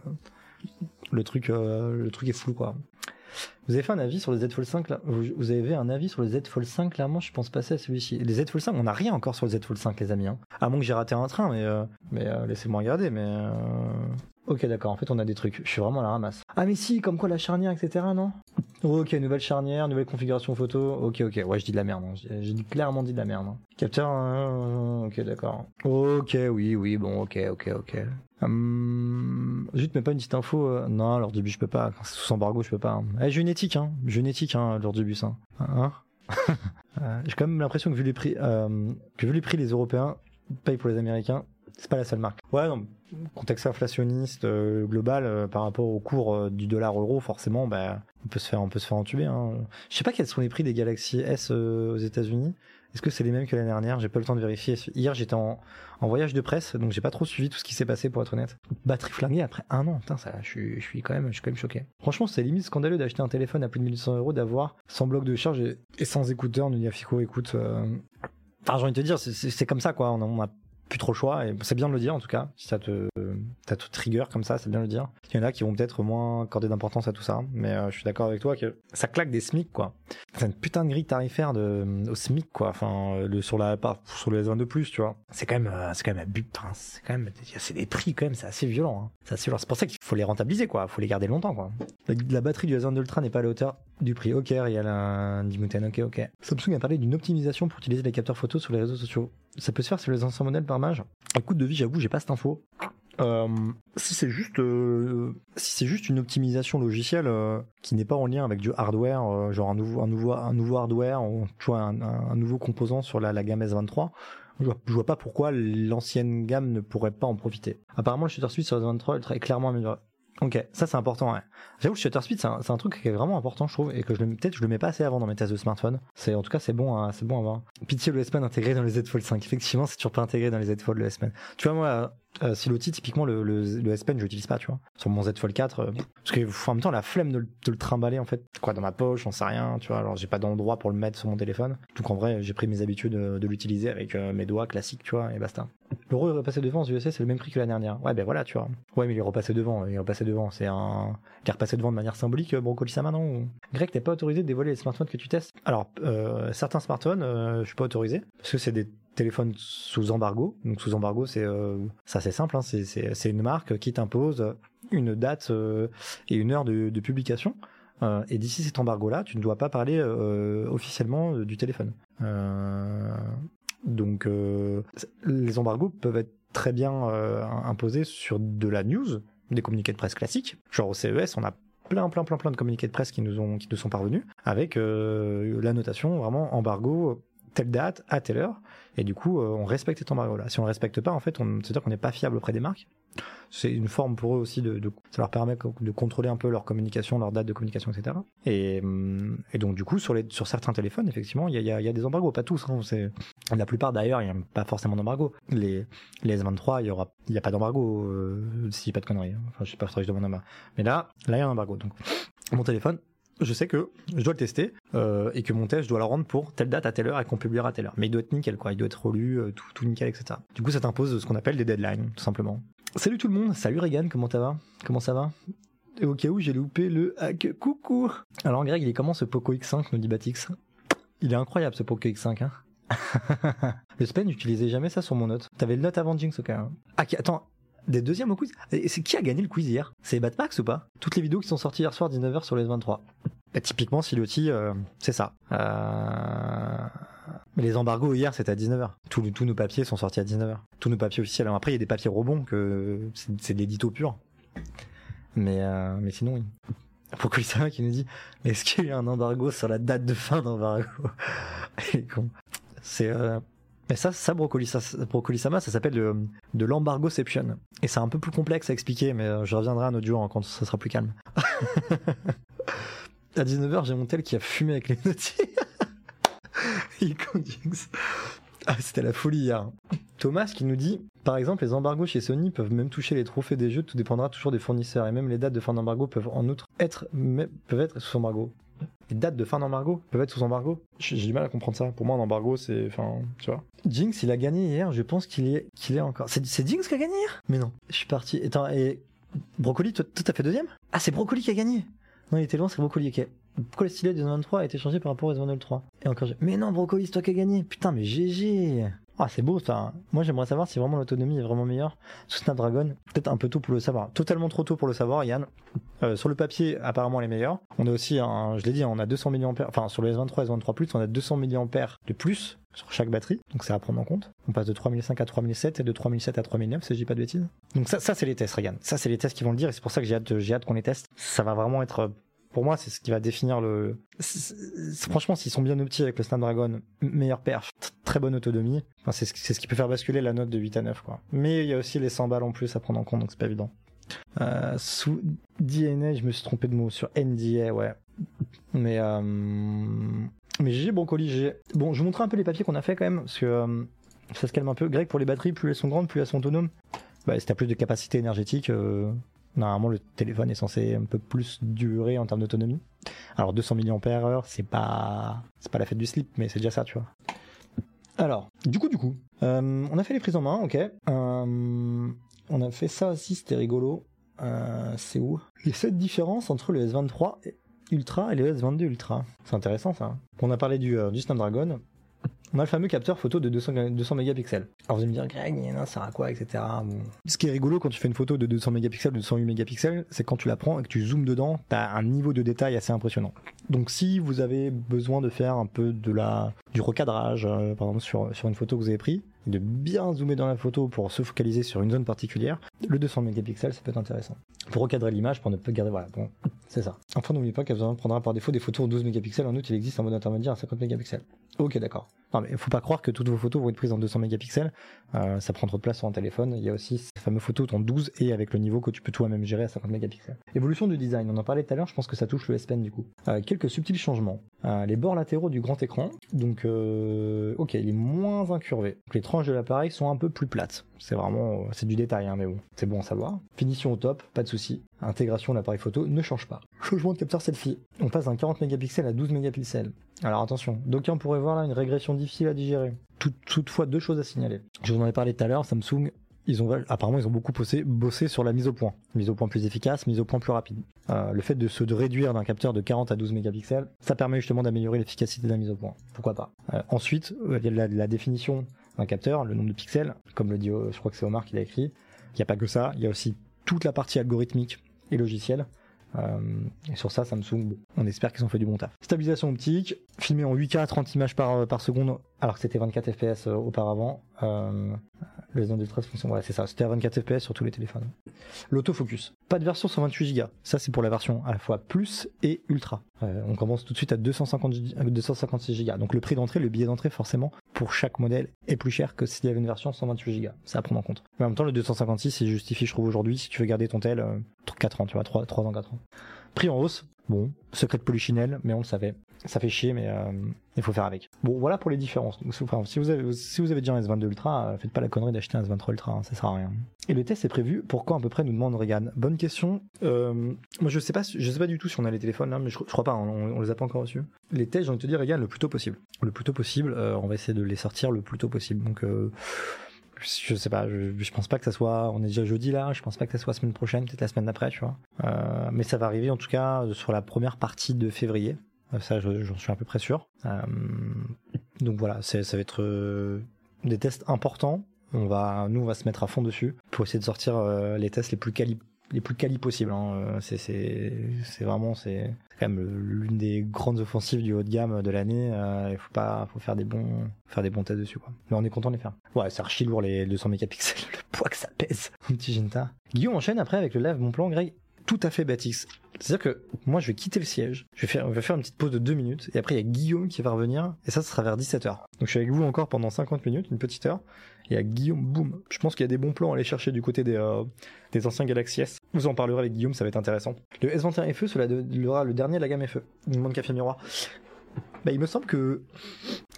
le truc, euh, le truc est flou quoi. Vous avez fait un avis sur le Z Fold 5 là? Vous, avez fait un avis sur le Z Fold 5 clairement? Je pense passer à celui-ci. Les Z Fold 5, on n'a rien encore sur le Z Fold 5 les amis. Hein. À moins que j'ai raté un train, mais euh, mais euh, laissez-moi regarder. Mais euh, ok d'accord. En fait on a des trucs. Je suis vraiment à la ramasse. Ah mais si, comme quoi la charnière etc. Non? Ok, nouvelle charnière, nouvelle configuration photo. Ok, ok. Ouais, je dis de la merde. hein. J'ai clairement dit de la merde. hein. Capteur. euh, ok, d'accord. Ok, oui, oui. Bon, ok, ok, ok. Hum, Juste, mais pas une petite info. euh, Non, lors du bus, je peux pas. C'est sous embargo, je peux pas. hein. Eh, j'ai une éthique, hein. J'ai une éthique, hein, lors du bus. Hein. Hein? Euh, J'ai quand même l'impression que vu les prix, euh, que vu les prix, les Européens payent pour les Américains. C'est pas la seule marque. Ouais, non. Contexte inflationniste euh, global euh, par rapport au cours euh, du dollar euro, forcément, bah, on peut se faire, on peut se faire entuber. Hein. Je sais pas quels sont les prix des Galaxy S aux États-Unis. Est-ce que c'est les mêmes que l'année dernière? J'ai pas le temps de vérifier. Hier, j'étais en, voyage de presse, donc j'ai pas trop suivi tout ce qui s'est passé pour être honnête. Batterie flinguée après un an, putain, ça, je suis, je suis quand même, je suis quand même choqué. Franchement, c'est limite scandaleux d'acheter un téléphone à plus de 1800 euros, d'avoir sans bloc de charge et, et sans écouteur. Nous dit Fico, écoute, enfin, j'ai envie de te dire, c'est- comme ça, quoi. On a plus trop le choix et c'est bien de le dire en tout cas. Si ça te, tout trigger comme ça, c'est bien de le dire. Il y en a qui vont peut-être moins accorder d'importance à tout ça, mais euh, je suis d'accord avec toi que ça claque des SMIC, quoi. C'est une putain de grille tarifaire de, au SMIC, quoi. Enfin, le, sur la par- sur le S22 plus, tu vois. C'est quand même, euh, c'est quand même c'est quand même, c'est des prix quand même, c'est assez violent. Hein. C'est pour ça qu'il faut les rentabiliser, quoi. Faut les garder longtemps, quoi. La, la batterie du S22 Ultra n'est pas à la hauteur du prix. Ok, il y a la Dimuten. Ok, ok. Samsung a parlé d'une optimisation pour utiliser les capteurs photos sur les réseaux sociaux. Ça peut se faire sur les anciens modèles par mage. Écoute de vie, j'avoue, j'ai pas cette info. Euh, si c'est juste euh, si c'est juste une optimisation logicielle euh, qui n'est pas en lien avec du hardware genre un nouveau un nouveau un nouveau hardware ou un, nouveau composant sur la, gamme S23 je vois, je vois pas pourquoi l'ancienne gamme ne pourrait pas en profiter apparemment le shutter speed sur S23 Ultra est clairement amélioré ok ça c'est important ouais j'avoue le shutter speed c'est un, truc qui est vraiment important je trouve et que je peut-être je le mets pas assez avant dans mes tests de smartphone en tout cas c'est bon c'est bon à voir pitié le S Pen intégré dans les Z Fold 5 effectivement c'est toujours pas intégré dans les Z Fold le S Pen tu vois moi euh, Siloti, typiquement, le, le, le S Pen, je l'utilise pas, tu vois. Sur mon Z Fold 4, euh, parce que en même temps, la flemme de, le- de le trimballer, en fait. Quoi, dans ma poche, j'en sais rien, tu vois. Alors, j'ai pas d'endroit pour le mettre sur mon téléphone. Donc, en vrai, j'ai pris mes habitudes de, de l'utiliser avec euh, mes doigts classiques, tu vois, et basta. L'euro est repassé devant aux USA, c'est le même prix que l'année dernière. Ouais, ben voilà, tu vois. Ouais, mais il est repassé devant, il est repassé devant. C'est un. Il est repassé devant de manière symbolique, euh, Brocoli non Greg, t'es pas autorisé de dévoiler les smartphones que tu testes? Alors, euh, certains smartphones, euh, je suis pas autorisé, parce que c'est des téléphones sous embargo. Donc, sous embargo, c'est euh, c'est simple, hein, c'est- une marque qui t'impose une date et une heure de, publication. Et d'ici cet embargo-là, tu ne dois pas parler officiellement du téléphone. Donc, euh, les embargos peuvent être très bien euh, imposés sur de la news, des communiqués de presse classiques. Genre au CES, on a plein, plein, plein, plein de communiqués de presse qui nous, ont, qui nous sont parvenus avec euh, la notation vraiment embargo telle date, à telle heure, et du coup, euh, on respecte cet embargo-là. Si on le respecte pas, en fait, c'est-à-dire qu'on n'est pas fiable auprès des marques. C'est une forme pour eux aussi de, ça leur permet de contrôler un peu leur communication, leur date de communication, etc. Et, hum, et donc, du coup, sur, les, sur certains téléphones, effectivement, il y a, y a- des embargos, pas tous. hein, la plupart d'ailleurs, il n'y a pas forcément d'embargo. Les, les S23, il y a pas d'embargo, euh, si pas de conneries. hein. Enfin, je sais pas, que je demande à ma- Mais là, là, il y a un embargo. Donc, mon téléphone, je sais que je dois le tester euh, et que mon test, je dois le rendre pour telle date à telle heure et qu'on publiera à telle heure. Mais il doit être nickel, quoi. Il doit être relu, euh, tout, nickel, etc. Du coup, ça t'impose ce qu'on appelle des deadlines, tout simplement. Salut tout le monde, salut Regan, comment ça va? Comment ça va? Et au cas où j'ai loupé le hack, coucou Alors Greg, il est comment ce Poco X5, nous dit Batix? Il est incroyable ce Poco X5, hein Le Spen, j'utilisais jamais ça sur mon note. T'avais le note avant Jinx au cas. hein. Ah, attends, des deuxièmes au quiz Et c'est qui a gagné le quiz hier? C'est Batmax ou pas? Toutes les vidéos qui sont sorties hier soir 19h sur les 23. Bah, typiquement, Siloti, euh, c'est ça. Euh... Les embargos hier, c'était à 19h. Tous, nos papiers sont sortis à 19h. Tous nos papiers officiels. Alors après, il y a des papiers rebonds que c'est de l'édito pur. Mais, euh, mais sinon, oui. Pourquoi il ça qui nous dit est-ce qu'il y a un embargo sur la date de fin d'embargo? Il con. C'est. Euh, Mais ça, ça Brocoli, ça, ça s'appelle de, de l'embargoception. Et c'est un peu plus complexe à expliquer, mais euh, je reviendrai à un autre jour hein, quand ça sera plus calme. à 19h, j'ai mon tel qui a fumé avec les notiers. Ah, c'était la folie hier. Thomas qui nous dit, par exemple, les embargos chez Sony peuvent même toucher les trophées des jeux, tout dépendra toujours des fournisseurs. Et même les dates de fin d'embargo peuvent en outre être, peuvent être sous embargo. Les dates de fin d'embargo peuvent être sous embargo J'ai du mal à comprendre ça. Pour moi, un embargo, c'est. Enfin, tu vois. Jinx, il a gagné hier, je pense qu'il est, qu'il est encore. C'est Jinx qui a gagné hier? Mais non. Je suis parti. Attends, et. Brocoli, toi, toi, t'as fait deuxième? Ah, c'est Brocoli qui a gagné Non, il était loin, c'est Brocoli, ok. Pourquoi le stylet du 23 a été changé par rapport au S22 3 Et encore, mais non, Brocoli, c'est toi qui as gagné. Putain, mais GG. Ah, c'est beau ça. Moi, j'aimerais savoir si vraiment l'autonomie est vraiment meilleure sous Snapdragon. Peut-être un peu tôt pour le savoir. Totalement trop tôt pour le savoir, Yann. Euh, sur le papier, apparemment, les meilleurs. On a aussi, un, je l'ai dit, on a 200 mAh. Enfin, sur le S23 et S23 Plus, on a 200 mAh de plus sur chaque batterie. Donc, c'est à prendre en compte. On passe de 3005 à 3007 et de 3007 à 3009, si je dis pas de bêtises. Donc, ça, c'est les tests, Regan. Ça, c'est les tests qui vont le dire et c'est pour ça que j'ai hâte, j'ai hâte qu'on les teste. Ça va vraiment être pour moi, c'est ce qui va définir le. Franchement, s'ils sont bien optis avec le Snapdragon, meilleur perf, très bonne autonomie, enfin, c'est ce, qui- peut faire basculer la note de 8 à 9. Quoi. Mais il y a aussi les 100 balles en plus à prendre en compte, donc c'est pas évident. Euh, sous DNA, je me suis trompé de mot. Sur NDA, ouais. Mais. Euh... Mais bon colis, GG. Bon, je vous montrer un peu les papiers qu'on a fait quand même, parce que euh, ça se calme un peu. Greg, pour les batteries, plus elles sont grandes, plus elles sont autonomes. Bah, si t'as plus de capacité énergétique, euh, normalement le téléphone est censé un peu plus durer en termes d'autonomie. Alors 200 mAh, c'est pas c'est pas la fête du slip, mais c'est déjà ça, tu vois. Alors, du coup, du coup, euh, on a fait les prises en main, ok. Euh, on a fait ça aussi, c'était rigolo. Euh, c'est où? Il y a cette différence entre le S23 Ultra et le S22 Ultra. C'est intéressant ça. On a parlé du Snapdragon. On a le fameux capteur photo de 200, 200 mégapixels. Alors vous allez me dire, Greg, ça sert à quoi, etc. Ce qui est rigolo quand tu fais une photo de 200 mégapixels, de 208 mégapixels, c'est quand tu la prends et que tu zoomes dedans, t'as un niveau de détail assez impressionnant. Donc si vous avez besoin de faire un peu de la, du recadrage, euh, par exemple sur, sur une photo que vous avez prise, de bien zoomer dans la photo pour se focaliser sur une zone particulière, le 200 mégapixels, ça peut être intéressant. Pour recadrer l'image, pour ne pas garder, voilà, bon, c'est ça. Enfin, n'oubliez pas qu'elle prendra par défaut des photos en 12 mégapixels, en outre il existe un mode intermédiaire à 50 mégapixels. Ok, d'accord. Non, mais il faut pas croire que toutes vos photos vont être prises en 200 mégapixels. Euh, ça prend trop de place sur un téléphone. Il y a aussi ces fameux photos en 12 et avec le niveau que tu peux toi-même gérer à 50 mégapixels. Évolution du design, on en parlait tout à l'heure, je pense que ça touche le S Pen du coup. Euh, quelques subtils changements. Euh, les bords latéraux du grand écran, donc ok, il est moins incurvé. Donc, les tranches de l'appareil sont un peu plus plates. C'est vraiment, euh, c'est du détail, hein, mais bon, c'est bon à savoir. Finition au top, pas de souci. Intégration de l'appareil photo ne change pas. Changement de capteur selfie. On passe d'un 40 mégapixels à 12 mégapixels. Alors attention, d'aucuns pourraient voir là une régression difficile à digérer. Tout- toutefois, deux choses à signaler. Je vous en ai parlé tout à l'heure, Samsung, ils ont apparemment ils ont beaucoup bossé, sur la mise au point. Mise au point plus efficace, mise au point plus rapide. Euh, le fait de se de réduire d'un capteur de 40 à 12 mégapixels, ça permet justement d'améliorer l'efficacité de la mise au point. Pourquoi pas Euh, Ensuite, euh, il y a la définition d'un capteur, le nombre de pixels, comme le dit, euh, je crois que c'est Omar qui l'a écrit. Il n'y a pas que ça, il y a aussi toute la partie algorithmique et logicielle. Euh, et sur ça, Samsung, on espère qu'ils ont fait du bon taf. Stabilisation optique, filmé en 8K à 30 images par, par seconde, alors que c'était 24 fps euh, auparavant. Euh, Le S22 Ultra fonctionne. Ouais, c'est ça. C'était à 24 FPS sur tous les téléphones. L'autofocus. Pas de version 128 Go. Ça, c'est pour la version à la fois plus et ultra. Euh, on commence tout de suite à 250, 256 Go. Donc le prix d'entrée, le billet d'entrée, forcément, pour chaque modèle est plus cher que s'il y avait une version 128 Go. C'est à prendre en compte. Mais en même temps, le 256, il justifie, je trouve, aujourd'hui, si tu veux garder ton tel, euh, 4 ans, tu vois, 3, 3 ans, 4 ans. Prix en hausse, bon, secret de polichinelle, mais on le savait. Ça fait chier, mais euh, il faut faire avec. Bon, voilà pour les différences. Donc, si, vous avez, si vous avez déjà un S22 Ultra, euh, faites pas la connerie d'acheter un S23 Ultra, hein, ça sert à rien. Et le test est prévu pour quand à peu près nous demande Regan? Bonne question. Euh, moi, je sais pas, je sais pas du tout si on a les téléphones là, mais je, crois pas, hein, on, on, les a pas encore reçus. Les tests, j'ai envie de te dire, Regan, le plus tôt possible. Le plus tôt possible, on va essayer de les sortir le plus tôt possible. Donc, je sais pas, je, je, pense pas que ça soit, on est déjà jeudi là, je pense pas que ça soit la semaine prochaine, peut-être la semaine d'après, tu vois. Mais ça va arriver en tout cas sur la première partie de février. Euh, ça, j'en suis à peu près sûr. Euh, donc voilà, ça va être euh, des tests importants. On va, nous, on va se mettre à fond dessus pour essayer de sortir les tests les plus quali les plus quali possibles. Hein. C'est, vraiment, c'est quand même l'une des grandes offensives du haut de gamme de l'année. Il faut pas, faut faire des bons, faire des bons tests dessus. Mais on est content de les faire. Ouais, c'est archi lourd les 200 mégapixels, le poids que ça pèse. Mon petit Ginta. Guillaume enchaîne après avec le live Bon Plan, Greg. Tout à fait Batix. C'est-à-dire que moi, je vais quitter le siège. Je vais faire, on va faire une petite pause de deux minutes. Et après, il y a Guillaume qui va revenir. Et ça, ce sera vers 17h. Donc, je suis avec vous encore pendant 50 minutes, une petite heure. Et a Guillaume, boum. Je pense qu'il y a des bons plans à aller chercher du côté des, euh, des anciens Galaxy S. Vous en parlerez avec Guillaume, ça va être intéressant. Le S21 FE sera le dernier de la gamme FE. Une demande café miroir. Bah, il me semble que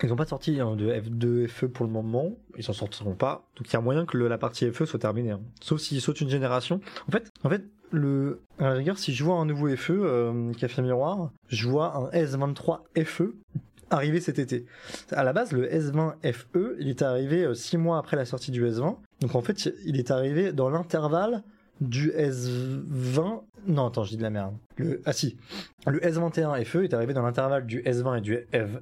ils n'ont pas sorti hein, de F2 FE pour le moment. Ils s'en sortiront pas. Donc il y a moyen que la partie FE soit terminée. Hein. Sauf s'ils sautent une génération. En fait, en fait, le, à la rigueur, si je vois un nouveau FE, euh, Café Miroir, je vois un S23 FE arriver cet été. À la base, le S20 FE, il est arrivé 6 mois après la sortie du S20. Donc en fait, il est arrivé dans l'intervalle du S20. Non, attends, je dis de la merde. Le... Ah si. Le S21 FE est arrivé dans l'intervalle du S20 et du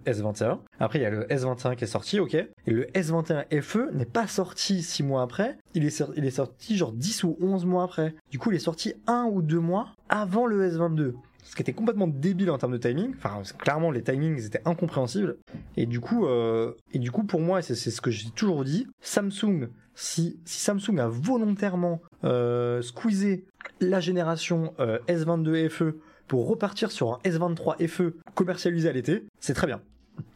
S21. Après, il y a le S21 qui est sorti, ok. Et le S21 FE n'est pas sorti 6 mois après. Il est, sorti, il est sorti genre 10 ou 11 mois après. Du coup, il est sorti 1 ou 2 mois avant le S22 ce qui était complètement débile en termes de timing. Enfin, clairement, les timings étaient incompréhensibles. Et du coup, euh, et du coup, pour moi, c'est ce que j'ai toujours dit, Samsung, si, si Samsung a volontairement euh, squeezé la génération euh, S22 FE pour repartir sur un S23 FE commercialisé à l'été, c'est très bien.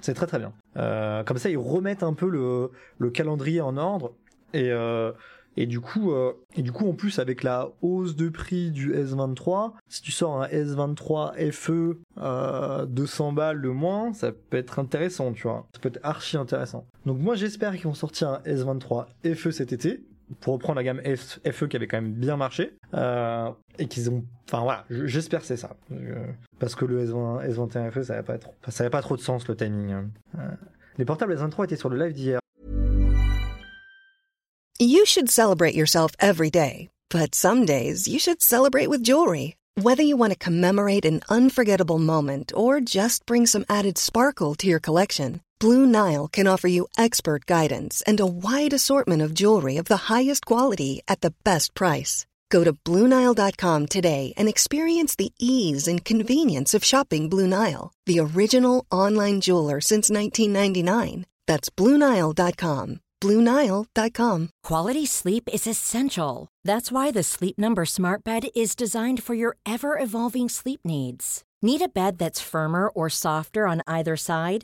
C'est très très bien. Euh, comme ça, ils remettent un peu le, le calendrier en ordre. Et, du coup, et du coup, en plus, avec la hausse de prix du S23, si tu sors un S23 FE euh, 200 balles de moins, ça peut être intéressant, tu vois. Ça peut être archi intéressant. Donc moi, j'espère qu'ils vont sortir un S23 FE cet été pour reprendre la gamme FE qui avait quand même bien marché euh, et qu'ils ont enfin voilà j'espère c'est ça. Euh, parce que le S20, S21 FE ça n'avait pas trop ça de sens le timing euh, les portables S23 étaient sur le live d'hier. Whether you want to commemorate an unforgettable moment or just bring some added sparkle to your collection Blue Nile can offer you expert guidance and a wide assortment of jewelry of the highest quality at the best price. Go to BlueNile.com today and experience the ease and convenience of shopping Blue Nile, the original online jeweler since 1999. That's BlueNile.com. BlueNile.com. Quality sleep is essential. That's why the Sleep Number Smart Bed is designed for your ever evolving sleep needs. Need a bed that's firmer or softer on either side?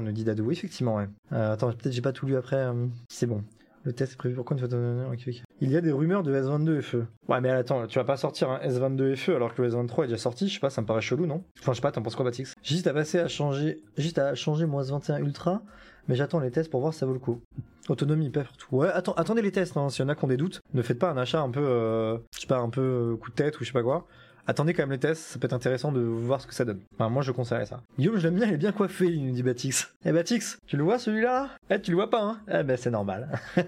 Nous dit Dadou, oui, effectivement, ouais. Euh, attends, peut-être j'ai pas tout lu après. Euh, c'est bon. Le test est prévu pour quand. Il y a des rumeurs de S22 FE. Ouais, mais attends, tu vas pas sortir un S22 FE alors que le S23 est déjà sorti, je sais pas, ça me paraît chelou, non? Enfin, je sais pas, t'en penses quoi, Batix? Juste à passer à changer, juste à changer mon S21 Ultra, mais j'attends les tests pour voir si ça vaut le coup. Autonomie, pas tout. Ouais, attends, attendez les tests, hein, s'il y en a qui ont des doutes, ne faites pas un achat un peu, euh, je sais pas, un peu coup de tête ou je sais pas quoi attendez quand même les tests, ça peut être intéressant de voir ce que ça donne. Moi je conseillerais ça. Guillaume, je l'aime bien, il est bien coiffé, il nous dit Batix. Eh Batix, tu le vois celui-là? Eh, tu le vois pas, hein? Eh ben c'est normal.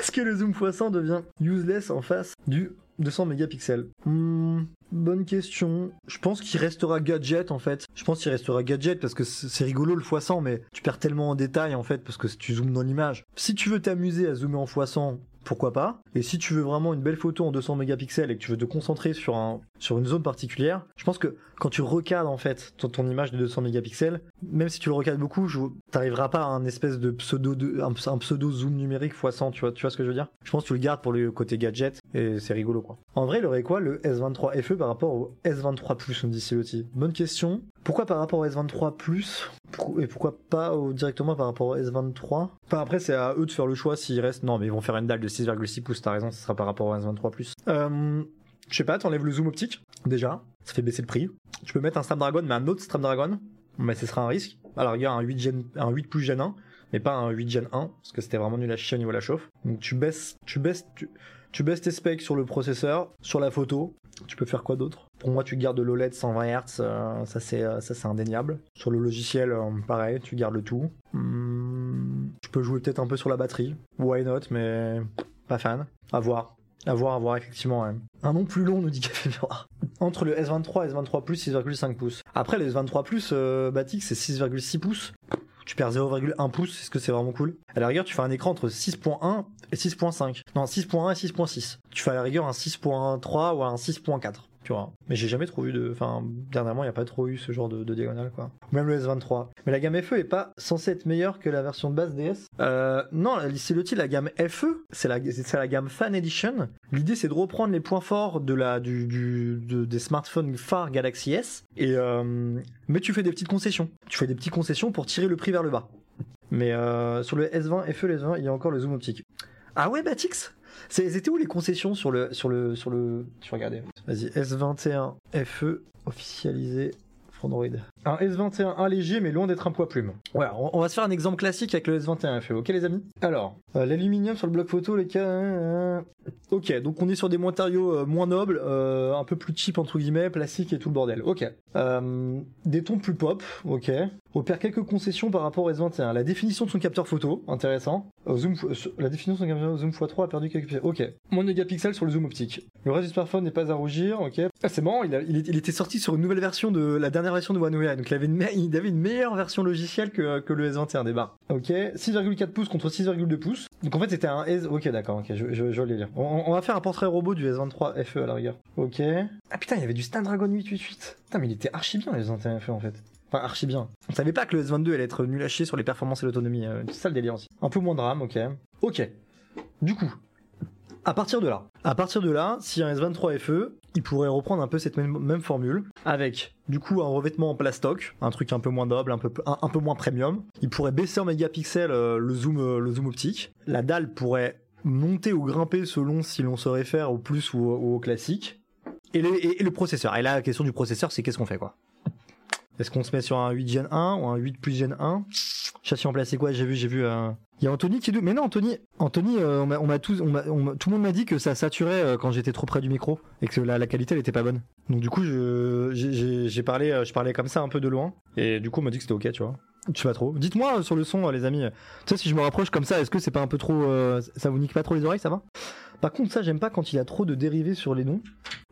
Est-ce que le zoom x100 devient useless en face du 200 mégapixels? Hmm, Bonne question. Je pense qu'il restera gadget en fait. Je pense qu'il restera gadget parce que c'est c'est rigolo le x100 mais tu perds tellement en détail en fait parce que tu zoomes dans l'image. Si tu veux t'amuser à zoomer en x100, pourquoi pas. Et si tu veux vraiment une belle photo en 200 mégapixels et que tu veux te concentrer sur un sur une zone particulière, je pense que quand tu recadres en fait ton, image de 200 mégapixels, même si tu le recadres beaucoup, je- t'arriveras pas à un espèce de pseudo de, un, pseudo zoom numérique x100, tu vois, tu vois ce que je veux dire? Je pense que tu le gardes pour le côté gadget et c'est rigolo quoi. En vrai, il aurait quoi le S23 FE par rapport au S23 Plus, on dit Celotti Bonne question. Pourquoi par rapport au S23 Plus? Et pourquoi pas directement par rapport au S23 Enfin après c'est à eux de faire le choix s'ils restent. Non mais ils vont faire une dalle de 6,6 pouces, t'as raison, ce sera par rapport au S23 Plus. Euh, je sais pas, t'enlèves le zoom optique déjà, ça fait baisser le prix. Tu peux mettre un Snapdragon mais un autre Snapdragon, mais ce sera un risque. Alors il y a un 8 Gen, un 8 plus Gen 1, mais pas un 8 Gen 1 parce que c'était vraiment nul à chier au niveau de la chauffe. Donc tu baisses, tu baisses, tu, baisses tes specs sur le processeur, sur la photo. Tu peux faire quoi d'autre? Pour moi, tu gardes l'OLED 120 Hz, ça c'est euh, ça c'est indéniable. Sur le logiciel, euh, pareil, tu gardes le tout. Hmm, tu peux jouer peut-être un peu sur la batterie. Why not Mais pas fan. À voir. À voir, à voir, effectivement. ouais. Un nom plus long, nous dit Café Miroir. Entre le S23 et S23 Plus, 6,5 pouces. Après, le S23 Plus, euh, Batix, c'est 6,6 pouces. Tu perds 0,1 pouce, est-ce que c'est vraiment cool? À la rigueur, tu fais un écran entre 6.1 et 6.5. Non, 6.1 et 6.6. Tu fais à la rigueur un 6.3 ou un 6.4. Vois. Mais j'ai jamais trop eu de. Enfin, dernièrement, il n'y a pas trop eu ce genre de, diagonale, quoi. Même le S23. Mais la gamme FE est pas censée être meilleure que la version de base DS euh, Non, c'est le titre, la gamme FE, c'est la, gamme Fan Edition. L'idée, c'est de reprendre les points forts de la, des smartphones phare Galaxy S. Euh, mais tu fais des petites concessions. Tu fais des petites concessions pour tirer le prix vers le bas. Mais euh, sur le S20 FE, le S20, il y a encore le zoom optique. Ah ouais, Batix? C'était où les concessions sur le sur le sur le Je regarder. Vas-y, S21 FE officialisé Android. Un S21 un léger mais loin d'être un poids plume. Voilà, on, on va se faire un exemple classique avec le S21 FE. Ok les amis Alors, euh, l'aluminium sur le bloc photo, les cas. euh, Ok, donc on est sur des matériaux euh, moins nobles, euh, un peu plus cheap entre guillemets, plastique et tout le bordel. Ok. Des tons plus pop. Ok. Opère quelques concessions par rapport au S21. La définition de son capteur photo, intéressant. Zoom, la définition de son capteur zoom x3 a perdu quelques pixels. Ok. Moins de mégapixels sur le zoom optique. Le reste du smartphone n'est pas à rougir. Ok. Ah, c'est marrant. Il, a- il est- il était sorti sur une nouvelle version de la dernière version de One UI. Donc il avait une, meilleure version logicielle que, le S21 des barres. Ok. 6,4 pouces contre 6,2 pouces. Donc en fait c'était un S. Ok d'accord. Ok. Je, vais les lire. On, on va faire un portrait robot du S23 FE à la rigueur. Ok. Ah putain il y avait du Snapdragon 888. Putain mais il était archi bien le S21 FE en fait. Enfin, archi bien. On savait pas que le S22 allait être nul à chier sur les performances et l'autonomie. euh, C'est ça le délire aussi. Un peu moins de RAM, ok. Ok. Du coup, à partir de là, à partir de là, si un S23 FE, il pourrait reprendre un peu cette même, formule avec du coup un revêtement en plastoc, un truc un peu moins noble, un peu moins premium. Il pourrait baisser en mégapixels euh, le zoom euh, le zoom optique. La dalle pourrait monter ou grimper selon si l'on se réfère au plus ou au, classique. Et, et- et le processeur. Et là, la question du processeur, c'est qu'est-ce qu'on fait quoi? Est-ce qu'on se met sur un 8 Gen 1 ou un 8 plus Gen 1 Châssis en place, c'est quoi? J'ai vu, j'ai vu. euh, Il y a Anthony qui. Mais non, Anthony, Anthony, euh, on m'a, tous, on on tout le monde m'a dit que ça saturait euh, quand j'étais trop près du micro et que la, qualité elle était pas bonne. Donc du coup, j'ai, parlé, euh, je parlais comme ça un peu de loin et du coup, on m'a dit que c'était ok, tu vois. Je sais pas trop. Dites-moi euh, sur le son, les amis. Tu sais, si je me rapproche comme ça, est-ce que c'est pas un peu trop, ça vous nique pas trop les oreilles, ça va? Par contre, ça, j'aime pas quand il y a trop de dérivés sur les noms.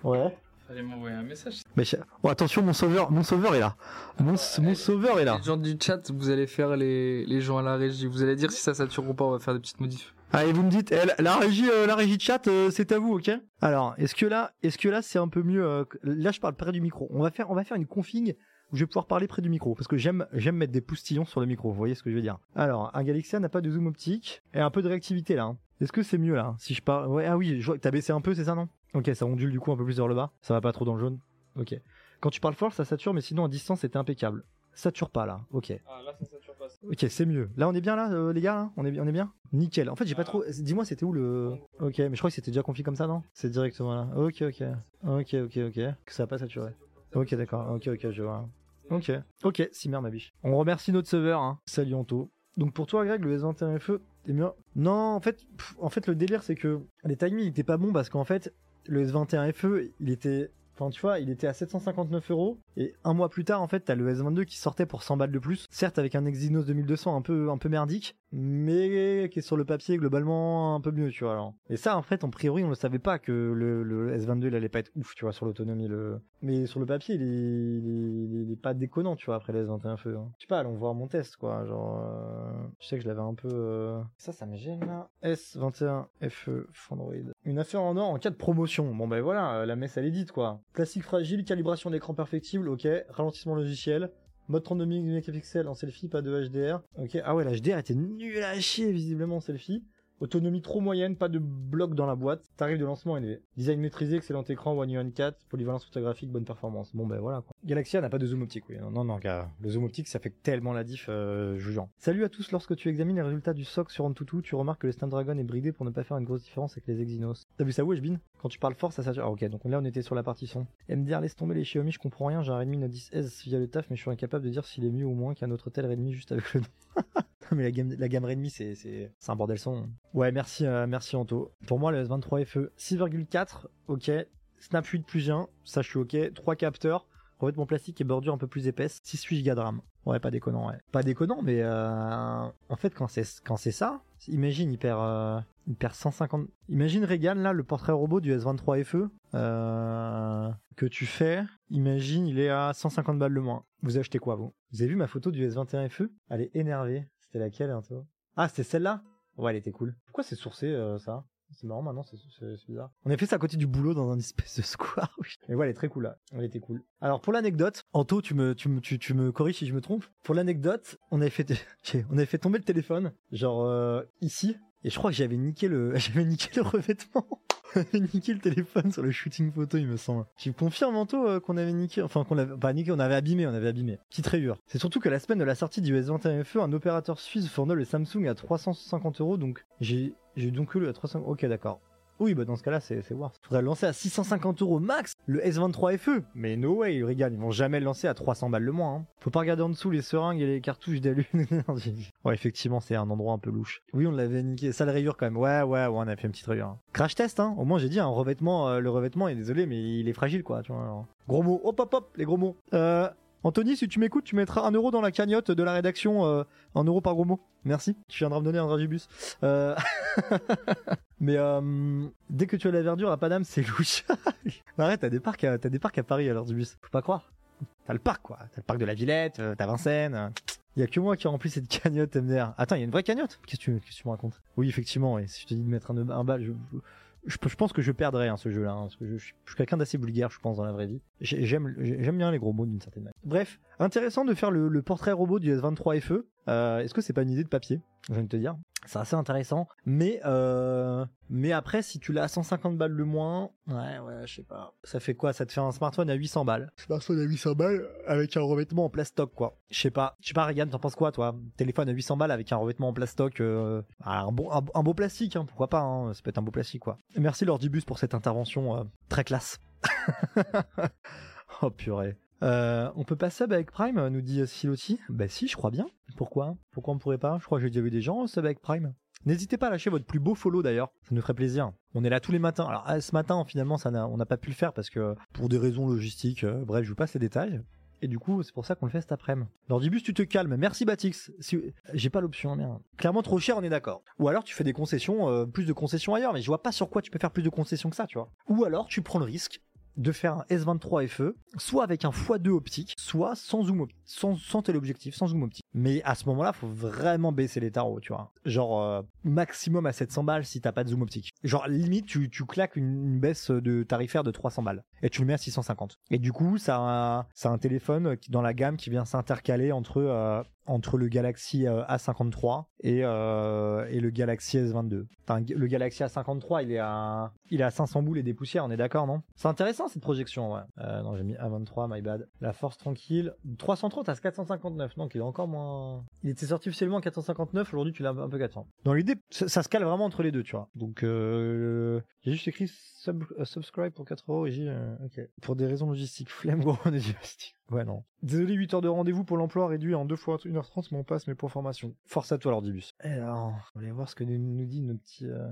Ouais. Fallait m'envoyer un message. Mais je- oh, attention, mon sauveur, mon sauveur est là. Mon, mon sauveur est là. Les gens du chat, vous allez faire les, les gens à la régie. Vous allez dire si ça sature ou pas, on va faire des petites modifs. Allez, vous me dites, eh, la- la régie, euh, la régie de chat, euh, c'est à vous, ok? Alors, est-ce que là, est-ce que là, c'est un peu mieux euh, Là, je parle près du micro. On va faire, on va faire une config où je vais pouvoir parler près du micro parce que j'aime, j'aime mettre des poustillons sur le micro. Vous voyez ce que je veux dire Alors, un Galaxy n'a pas de zoom optique et un peu de réactivité là. hein. Est-ce que c'est mieux là Si je parle, ouais, ah oui, je vois que t'as baissé un peu, c'est ça non? Ok, ça ondule du coup un peu plus vers le bas. Ça va pas trop dans le jaune. Ok. Quand tu parles fort, ça sature, mais sinon à distance, c'était impeccable. Sature pas là. Ok. Ah, là, ça sature pas. Ok, c'est mieux. Là, on est bien là, euh, les gars, là? On est, on est bien? Nickel. En fait, j'ai pas Ah. trop. Dis-moi, c'était où le. Ok, mais je crois que c'était déjà confié comme ça, non? C'est directement là. Ok, ok. Ok, ok, ok. Que ça a pas saturé. Ok, d'accord. Ok, ok, je vois. Ok. Ok, Simer, ma biche. On remercie notre serveur, hein. Salut Anto. Donc pour toi, Greg, le S21 FE, t'es mieux? Non, en fait, pff, en fait, le délire, c'est que les timings étaient pas bons parce qu'en fait, le S21 FE, il était à 759 euros et un mois plus tard, en fait, t'as le S22 qui sortait pour 100 balles de plus. Certes, avec un Exynos 2200 un un peu merdique, mais qui est sur le papier globalement un peu mieux, tu vois. Alors. Et ça, en fait, en priori, on ne savait pas que le, le S22 il allait pas être ouf, tu vois, sur l'autonomie. Le... Mais sur le papier, il est, pas déconnant, tu vois, après le S21 feu. Hein. Je sais pas, allons voir mon test, quoi. Genre, euh, je sais que je l'avais un peu. euh, Ça, ça me gêne là. S21 FE Android. Une affaire en or en cas de promotion. Bon, ben voilà, euh, la messe elle est dite, quoi. Plastique fragile, calibration d'écran perfectible, ok. Ralentissement logiciel. Mode 32 mégapixels en selfie, pas de HDR. Ok. Ah ouais, la HDR était nul à chier visiblement en selfie. Autonomie trop moyenne, pas de bloc dans la boîte. Tarif de lancement élevé. Design maîtrisé, excellent écran, One UI 4, polyvalence photographique, bonne performance. Bon ben voilà quoi. Galaxia n'a pas de zoom optique, oui. Non, non, non, gars. Le zoom optique, ça fait tellement la diff, euh, jure. Salut à tous, lorsque tu examines les résultats du SOC sur Antutu, tu remarques que le Snapdragon est bridé pour ne pas faire une grosse différence avec les Exynos. T'as vu ça où, Bin Quand tu parles fort, ça sature. Ah ok, donc là on était sur la partie son. MDR, laisse tomber les Xiaomi, je comprends rien, j'ai un Redmi Note 10S via le taf, mais je suis incapable de dire s'il est mieux ou moins qu'un autre tel Redmi juste avec le nom. Mais la gamme, la gamme Redmi, c'est, c'est, c'est un bordel son. Ouais, merci, euh, merci Anto. Pour moi, le S23 FE 6,4, ok. Snap 8 plus 1, ça je suis ok. 3 capteurs, revêtement plastique et bordure un peu plus épaisse. 6 Go de RAM. Ouais, pas déconnant, ouais. Pas déconnant, mais euh, en fait, quand c'est, quand c'est ça, imagine, il perd, euh, il perd 150. Imagine Regan, là, le portrait robot du S23 FE, euh, que tu fais. Imagine, il est à 150 balles le moins. Vous achetez quoi, vous? Vous avez vu ma photo du S21 FE Elle est énervée. C'était laquelle, peu Ah, c'était celle-là? Ouais, elle était cool. Pourquoi c'est sourcé, euh, ça? C'est marrant maintenant, c'est bizarre. On a fait ça à côté du boulot dans un espèce de square. Mais ouais, elle est très cool là. Elle était cool. Alors pour l'anecdote, Anto, tu me, tu me, tu, tu me corriges si je me trompe. Pour l'anecdote, on avait fait, on avait fait tomber le téléphone, genre euh, ici, et je crois que j'avais niqué j'avais niqué le revêtement. Avait niqué le téléphone sur le shooting photo, il me semble. Tu confirmes, Anto, euh, qu'on avait niqué, enfin qu'on avait pas niqué, on avait abîmé, on avait abîmé. Petite rayure. C'est surtout que la semaine de la sortie du S21 FE, un opérateur suisse fournit le Samsung à 350 euros, donc j'ai, j'ai donc eu le à 300. Ok, d'accord. Oui, bah dans ce cas-là, c'est worth. Faudrait le lancer à 650 euros max, le S23 FE. Mais no way, Regan, ils vont jamais le lancer à 300 balles le moins. hein. Faut pas regarder en dessous les seringues et les cartouches d'alu. ouais, effectivement, c'est un endroit un peu louche. Oui, on l'avait niqué. Sale rayure quand même. Ouais, ouais, ouais, on a fait une petite rayure. hein. Crash test, hein. Au moins, j'ai dit, un revêtement, euh, le revêtement est désolé, mais il est fragile, quoi. Tu vois. Gros mots. Hop, hop, hop, les gros mots. Euh, Anthony, si tu m'écoutes, tu mettras un euro dans la cagnotte de la rédaction, euh, un euro par gros mot. Merci. Tu viendras me donner un dragibus. Euh... Mais euh, dès que tu as la verdure à Paname, c'est louche. Arrête, t'as des parcs, à, t'as des parcs à Paris à l'heure du bus. Faut pas croire. T'as le parc, quoi. T'as le parc de la Villette, euh, t'as Vincennes. Il y a que moi qui ai rempli cette cagnotte MDR. Attends, il y a une vraie cagnotte? Qu'est-ce que tu, qu'est-ce que tu me racontes? Oui, effectivement, et si je te dis de mettre un, un bal, je, je pense que je perdrais hein, ce jeu-là, hein, parce que je, suis quelqu'un d'assez vulgaire, je pense, dans la vraie vie. J'ai- J'aime, j'aime bien les gros mots d'une certaine manière. Bref, intéressant de faire le, le portrait robot du S23 FE. Euh, Est-ce que c'est pas une idée de papier? Je viens de te dire. C'est assez intéressant, mais euh, mais après, si tu l'as à 150 balles le moins, ouais, ouais, je sais pas. Ça fait quoi? Ça te fait un smartphone à 800 balles. Smartphone à 800 balles avec un revêtement en plastoc, quoi. Je sais pas. Je sais pas, Regan, t'en penses quoi, toi? Téléphone à 800 balles avec un revêtement en plastoc, euh, ah, un, bon, un, un beau plastique, hein, pourquoi pas hein, Ça peut être un beau plastique, quoi. Merci Lordibus pour cette intervention euh, très classe. oh purée. Euh, on peut pas sub avec Prime, nous dit Siloti. Bah si, je crois bien. Pourquoi? Pourquoi on pourrait pas? Je crois que j'ai déjà vu des gens sub avec Prime. N'hésitez pas à lâcher votre plus beau follow d'ailleurs, ça nous ferait plaisir. On est là tous les matins. Alors ah, ce matin, finalement, ça on n'a pas pu le faire parce que pour des raisons logistiques, euh, bref, je vous passe les détails. Et du coup, c'est pour ça qu'on le fait cet après-midi. Lordibus, tu te calmes. Merci Batix. Si... J'ai pas l'option, merde. Clairement trop cher, on est d'accord. Ou alors tu fais des concessions, euh, plus de concessions ailleurs, mais je vois pas sur quoi tu peux faire plus de concessions que ça, tu vois. Ou alors tu prends le risque de faire un S23 FE, soit avec un x2 optique, soit sans zoom sans, sans téléobjectif, sans zoom optique. Mais à ce moment-là, faut vraiment baisser les tarots, tu vois. Genre euh, maximum à 700 balles si t'as pas de zoom optique. Genre limite tu, tu claques une, baisse de tarifaire de 300 balles et tu le mets à 650. Et du coup, ça a un, téléphone dans la gamme qui vient s'intercaler entre euh, entre le Galaxy euh, A53 et, et le Galaxy S22. Enfin, le Galaxy A53, il est à, il est à 500 boules et des poussières, on est d'accord, non? C'est intéressant cette projection, ouais. Non, j'ai mis A23, my bad. La force tranquille. 330 à 459, donc il est encore moins 400. Il était sorti officiellement en 459. Aujourd'hui, tu l'as un peu 400. Dans l'idée, ça, ça se cale vraiment entre les deux, tu vois. Donc, euh, j'ai juste écrit sub- euh, subscribe pour 4 euros et j'ai euh, ok. Pour des raisons logistiques, flemme gros, on est. Ouais non. Désolé, 8 heures de rendez-vous pour l'emploi réduit en 2 fois 1h30, mais on passe mes points formation. Force à toi, l'ordibus. Et alors, on va aller voir ce que nous, dit nos petits, euh,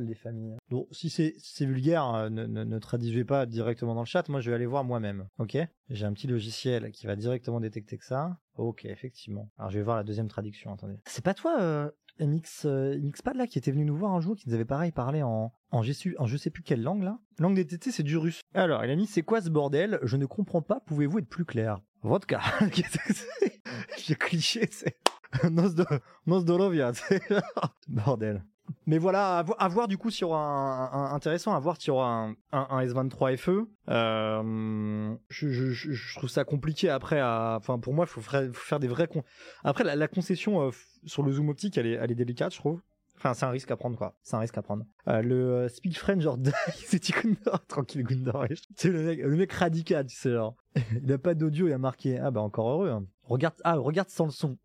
des familles. Bon, si c'est si vulgaire, euh, ne, ne, ne traduisez pas directement dans le chat. Moi, je vais aller voir moi-même. Ok? J'ai un petit logiciel qui va directement détecter que ça. Ok, effectivement. Alors, je vais voir la deuxième traduction. Attendez. C'est pas toi, euh, MX, euh, MXPad là, qui était venu nous voir un jour, qui nous avait pareil parlé en, en, sais, en je sais plus quelle langue là. Langue des TT, c'est du russe. Alors, il a mis c'est quoi ce bordel? Je ne comprends pas. Pouvez-vous être plus clair? Vodka. J'ai cliché, c'est Nosdorovia, tu sais. bordel. Mais voilà, à, vo- à voir du coup s'il y aura un, un- intéressant, à voir s'il y aura un, un, un S23 FE. Euh, je, trouve ça compliqué après. Enfin, pour moi, il faut, faire- des vrais. Après, la, concession euh, sur le zoom optique, elle est, elle est délicate, je trouve. Enfin, c'est un risque à prendre, quoi. C'est un risque à prendre. Euh, le speed friend, genre, c'est Gundor. Tranquille, Gundor. Le mec, le mec radical, tu sais, genre. Il a pas d'audio, il a marqué. Ah, bah, encore heureux. hein. Regarde, ah, regarde sans le son.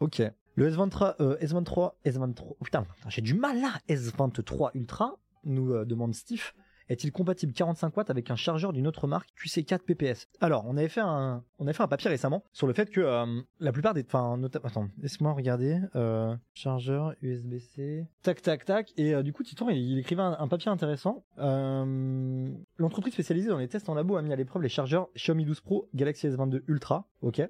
Ok. Le S23, euh, S23, S23. oh, putain, j'ai du mal là. S23 Ultra, nous euh, demande Steve. Est-il compatible 45 watts avec un chargeur d'une autre marque QC4 PPS Alors, on avait fait un, on avait fait un papier récemment sur le fait que euh, la plupart des, enfin, attends, laisse-moi regarder, euh, chargeur USB-C, tac, tac, tac, et du coup, Titan, il, écrivait un, un papier intéressant. L'entreprise spécialisée dans les tests en labo a mis à l'épreuve les chargeurs Xiaomi 12 Pro, Galaxy S22 Ultra, ok,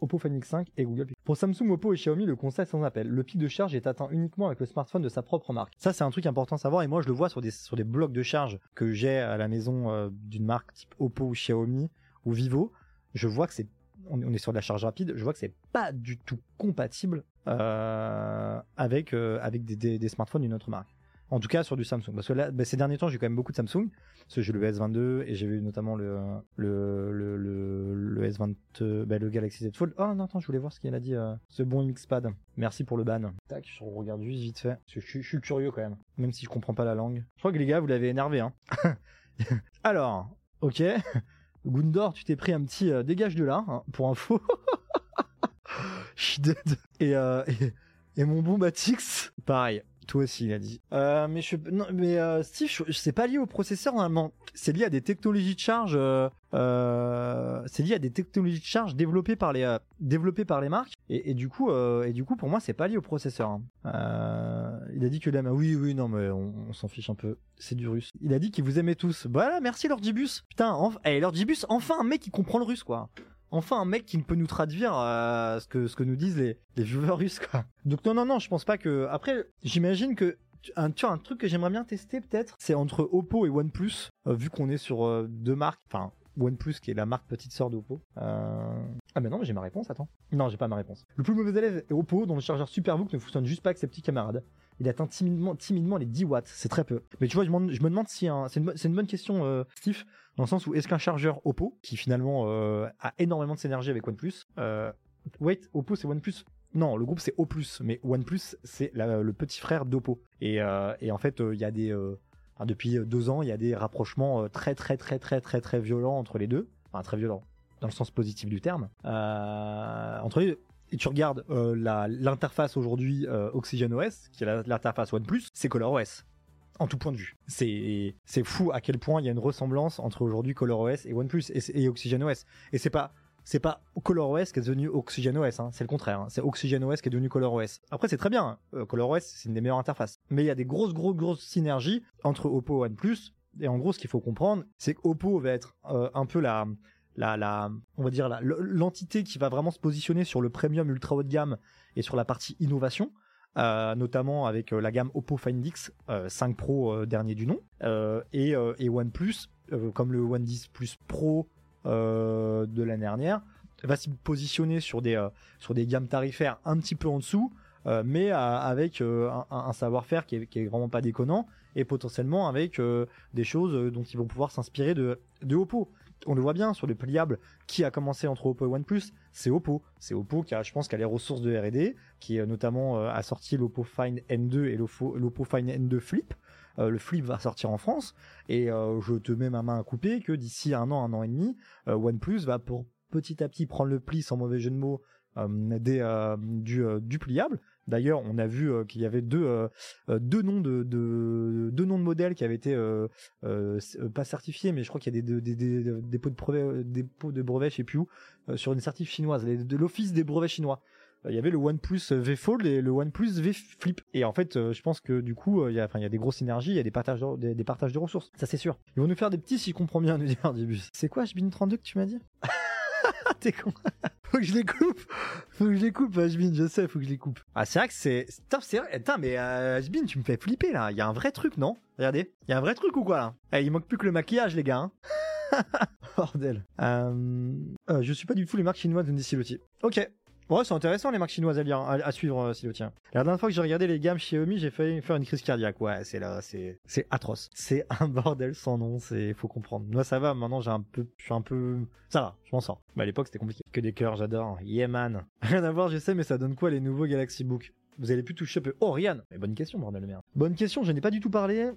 Oppo Find X5 et Google Pixel. Pour Samsung, Oppo et Xiaomi, le conseil sans appel. Le pic de charge est atteint uniquement avec le smartphone de sa propre marque. Ça, c'est un truc important à savoir et moi, je le vois sur des, sur des blocs de charge que j'ai à la maison euh, d'une marque type Oppo ou Xiaomi ou Vivo. Je vois que c'est, on, est sur de la charge rapide, je vois que c'est pas du tout compatible euh, avec, euh, avec des- des smartphones d'une autre marque. En tout cas sur du Samsung. Parce que là, bah, ces derniers temps, j'ai quand même beaucoup de Samsung. Parce que j'ai le S22 et j'ai vu notamment le, le, le, le, le S20, euh, bah, le Galaxy Z Fold. Oh non, attends, je voulais voir ce qu'il a dit, euh, ce bon MXPad. Merci pour le ban. Tac, je regarde juste vite fait. Je suis curieux quand même. Même si je comprends pas la langue. Je crois que les gars, vous l'avez énervé, hein. Alors, ok. Gundor, tu t'es pris un petit euh, dégage de là, hein, pour info. Je suis dead. Et, euh, et, et mon bon Batix, pareil. Toi aussi, il a dit. Euh, mais je, non, mais euh, Steve, c'est pas lié au processeur normalement. C'est lié à des technologies de charge. Euh, euh, c'est lié à des technologies de charge développées par les développées par les marques. Et, du coup, et du coup, pour moi, c'est pas lié au processeur. hein. Il a dit que l'aime. Oui, oui, non, mais on, on s'en fiche un peu. C'est du russe. Il a dit qu'il vous aimait tous. Voilà, merci Lordibus. Putain, enf- eh, Lordibus, enfin un mec qui comprend le russe, quoi enfin un mec qui peut nous traduire euh, ce que ce que nous disent les les viewers russes quoi. Donc non non non, je pense pas que après j'imagine que un, tu vois, un truc que j'aimerais bien tester peut-être, c'est entre Oppo et OnePlus, euh, vu qu'on est sur euh, deux marques, enfin OnePlus qui est la marque petite sœur d'Oppo. Ah mais non, j'ai ma réponse, attends. Non, j'ai pas ma réponse. Le plus mauvais élève est Oppo, dont le chargeur Superbook ne fonctionne juste pas avec ses petits camarades. Il atteint timidement, les 10 watts, c'est très peu. Mais tu vois, je, me demande si un... c'est une, une bonne question, Steve, dans le sens où est-ce qu'un chargeur Oppo, qui finalement euh, a énormément de synergie avec OnePlus, euh, wait, Oppo c'est OnePlus? Non, le groupe c'est O+, mais OnePlus c'est le petit frère d'Oppo. Et, euh, en fait, euh, il y a des depuis deux ans, il y a des rapprochements très très très très très très violents entre les deux. Enfin, très violents dans le sens positif du terme. Entre les deux. Et tu regardes l'interface aujourd'hui euh, OxygenOS, qui est l'interface OnePlus, c'est ColorOS. En tout point de vue. C'est c'est fou à quel point il y a une ressemblance entre aujourd'hui ColorOS et OnePlus et, et OxygenOS. Et c'est pas c'est pas ColorOS qui est devenu OxygenOS, hein, c'est le contraire. hein. C'est OxygenOS qui est devenu ColorOS. Après, c'est très bien. hein. Euh, ColorOS, c'est une des meilleures interfaces. Mais il y a des grosses, grosses, grosses synergies entre Oppo et OnePlus. Et en gros, ce qu'il faut comprendre, c'est qu'Oppo va être euh, un peu la, la, la, on va dire l'entité qui va vraiment se positionner sur le premium ultra haut de gamme et sur la partie innovation. Euh, notamment avec euh, la gamme Oppo Find X euh, 5 Pro euh, dernier du nom et, et OnePlus comme le One 10 Plus Pro de l'année dernière va se positionner sur des gammes tarifaires un petit peu en dessous mais avec un, savoir-faire qui est, vraiment pas déconnant et potentiellement avec des choses dont ils vont pouvoir s'inspirer de, de Oppo. On le voit bien sur le pliable qui a commencé entre Oppo et OnePlus, c'est Oppo. C'est Oppo qui a, je pense, qui a les ressources de R&D, qui euh, notamment euh, a sorti l'Oppo Find N2 et l'Oppo Find N2 Flip. Euh, le Flip va sortir en France et je te mets ma main à couper que d'ici un an, un an et demi, OnePlus va pour petit à petit prendre le pli sans mauvais jeu de mots du pliable. D'ailleurs, on a vu euh, qu'il y avait deux, euh, euh, deux, noms de, modèles qui avaient été pas certifiés, mais je crois qu'il y a des, dépôts de brevets, dépôts de je sais plus où, sur une certif chinoise, de l'office des brevets chinois. Il y avait le OnePlus V Fold et le OnePlus V Flip. Et en fait, je pense que du coup, il y a, des grosses synergies, il y a des partages, de, ressources. Ça, c'est sûr. Ils vont nous faire des petits, si je comprends bien, nous dire Dibus. C'est quoi, HBin 32 que tu m'as dit? T'es con. faut que je les coupe. Faut que je les coupe, HBin, je sais, faut que je les coupe. Ah, c'est vrai que c'est. Putain, c'est vrai. Putain, mais euh, tu me fais flipper là. Il y a un vrai truc, non? Regardez. Il y a un vrai truc ou quoi là? Eh, Il manque plus que le maquillage, les gars. hein. Bordel. Euh, euh, je suis pas du tout les marques chinoises de Silotier. Ok. Ouais, c'est intéressant les marques chinoises à lire, à, suivre, euh, Silotier. La dernière fois que j'ai regardé les gammes Xiaomi, j'ai failli faire une crise cardiaque. Ouais, c'est là, c'est, c'est atroce. C'est un bordel sans nom, c'est, faut comprendre. Moi, ça va, maintenant, j'ai un peu, je suis un peu, ça va, je m'en sors. Mais à l'époque, c'était compliqué. Que des cœurs, j'adore. Yeah. Rien à voir, je sais, mais ça donne quoi les nouveaux Galaxy Book? Vous allez plus toucher un peu. Oh, Ryan! Mais bonne question, bordel de merde. Bonne question, je n'ai pas du tout parlé.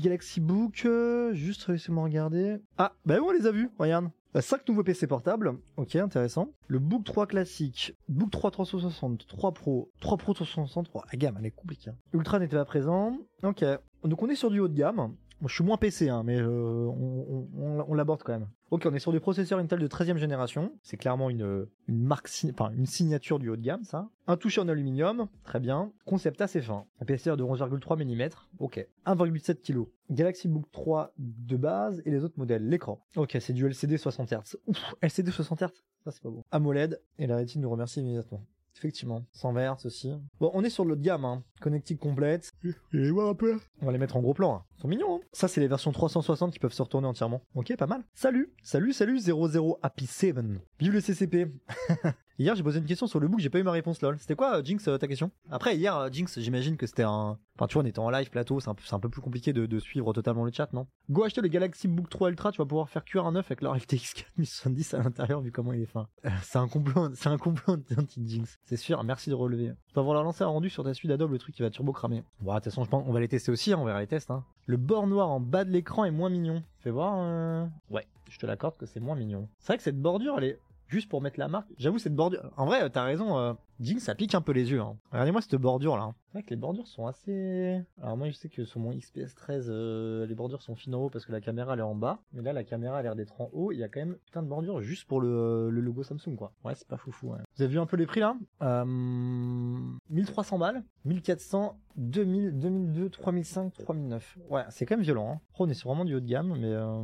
Galaxy Book, euh, juste laissez-moi regarder. Ah, bah oui, on les a vus, regarde. 5 nouveaux PC portables, ok, intéressant. Le Book 3 classique, Book 3 360, 3 Pro, 3 Pro 360, oh, la gamme elle est compliquée. hein. Ultra n'était pas présent, ok. Donc on est sur du haut de gamme. Je suis moins PC, hein, mais euh, on, l'aborde quand même. Ok, on est sur des processeurs Intel de 13e génération. C'est clairement une, marque, enfin une signature du haut de gamme, ça. Un toucher en aluminium, très bien. Concept assez fin. Épaisseur de 11,3 mm, ok. 1,7 kg. Galaxy Book 3 de base et les autres modèles. L'écran. Ok, c'est du LCD 60 Hz. Ouf, LCD 60 Hz, ça c'est pas beau. AMOLED, et la rétine nous remercie immédiatement. Effectivement, 100 Hz aussi. Bon, on est sur le de gamme, hein. Connectique complète. Et voir un peu. On va les mettre en gros plan. hein. Ils sont mignons, hein. Ça, c'est les versions 360 qui peuvent se retourner entièrement. Ok, pas mal. Salut, salut, salut 00 Happy 7. Vive le CCP. Hier, j'ai posé une question sur le book, j'ai pas eu ma réponse lol. C'était quoi, euh, Jinx, euh, ta question? Après, hier, euh, Jinx, j'imagine que c'était un. Enfin, tu vois, on était en live plateau, c'est un, peu- c'est un peu plus compliqué de, de suivre totalement le chat, non? Go acheter le Galaxy Book 3 Ultra, tu vas pouvoir faire cuire un œuf avec leur FTX 4070 à l'intérieur, vu comment il est fin. Euh, c'est un complot, c'est un complot anti-Jinx. C'est sûr, merci de relever. Tu vas avoir la lancer un rendu sur ta suite Adobe, le truc qui va turbo cramer. Bon, de toute façon, je pense qu'on va les tester aussi, hein, on verra les tests. Hein. Le bord noir en bas de l'écran est moins mignon. Fais voir. euh, Ouais, je te l'accorde que c'est moins mignon. C'est vrai que cette bordure, elle est juste pour mettre la marque. J'avoue, cette bordure. En vrai, euh, t'as raison. Euh... Jinx, ça pique un peu les yeux. Hein. Regardez-moi cette bordure là. C'est vrai que les bordures sont assez. Alors moi, je sais que sur mon XPS 13, euh, les bordures sont fines en haut parce que la caméra elle est en bas. Mais là, la caméra a l'air d'être en haut. Il y a quand même putain de bordure juste pour le, le logo Samsung quoi. Ouais, c'est pas foufou. Ouais. Vous avez vu un peu les prix là? Euh... 1300 balles, 1400, 2000, 2002, 3005, 3009. Ouais, c'est quand même violent. Hein. On est sur vraiment du haut de gamme, mais euh...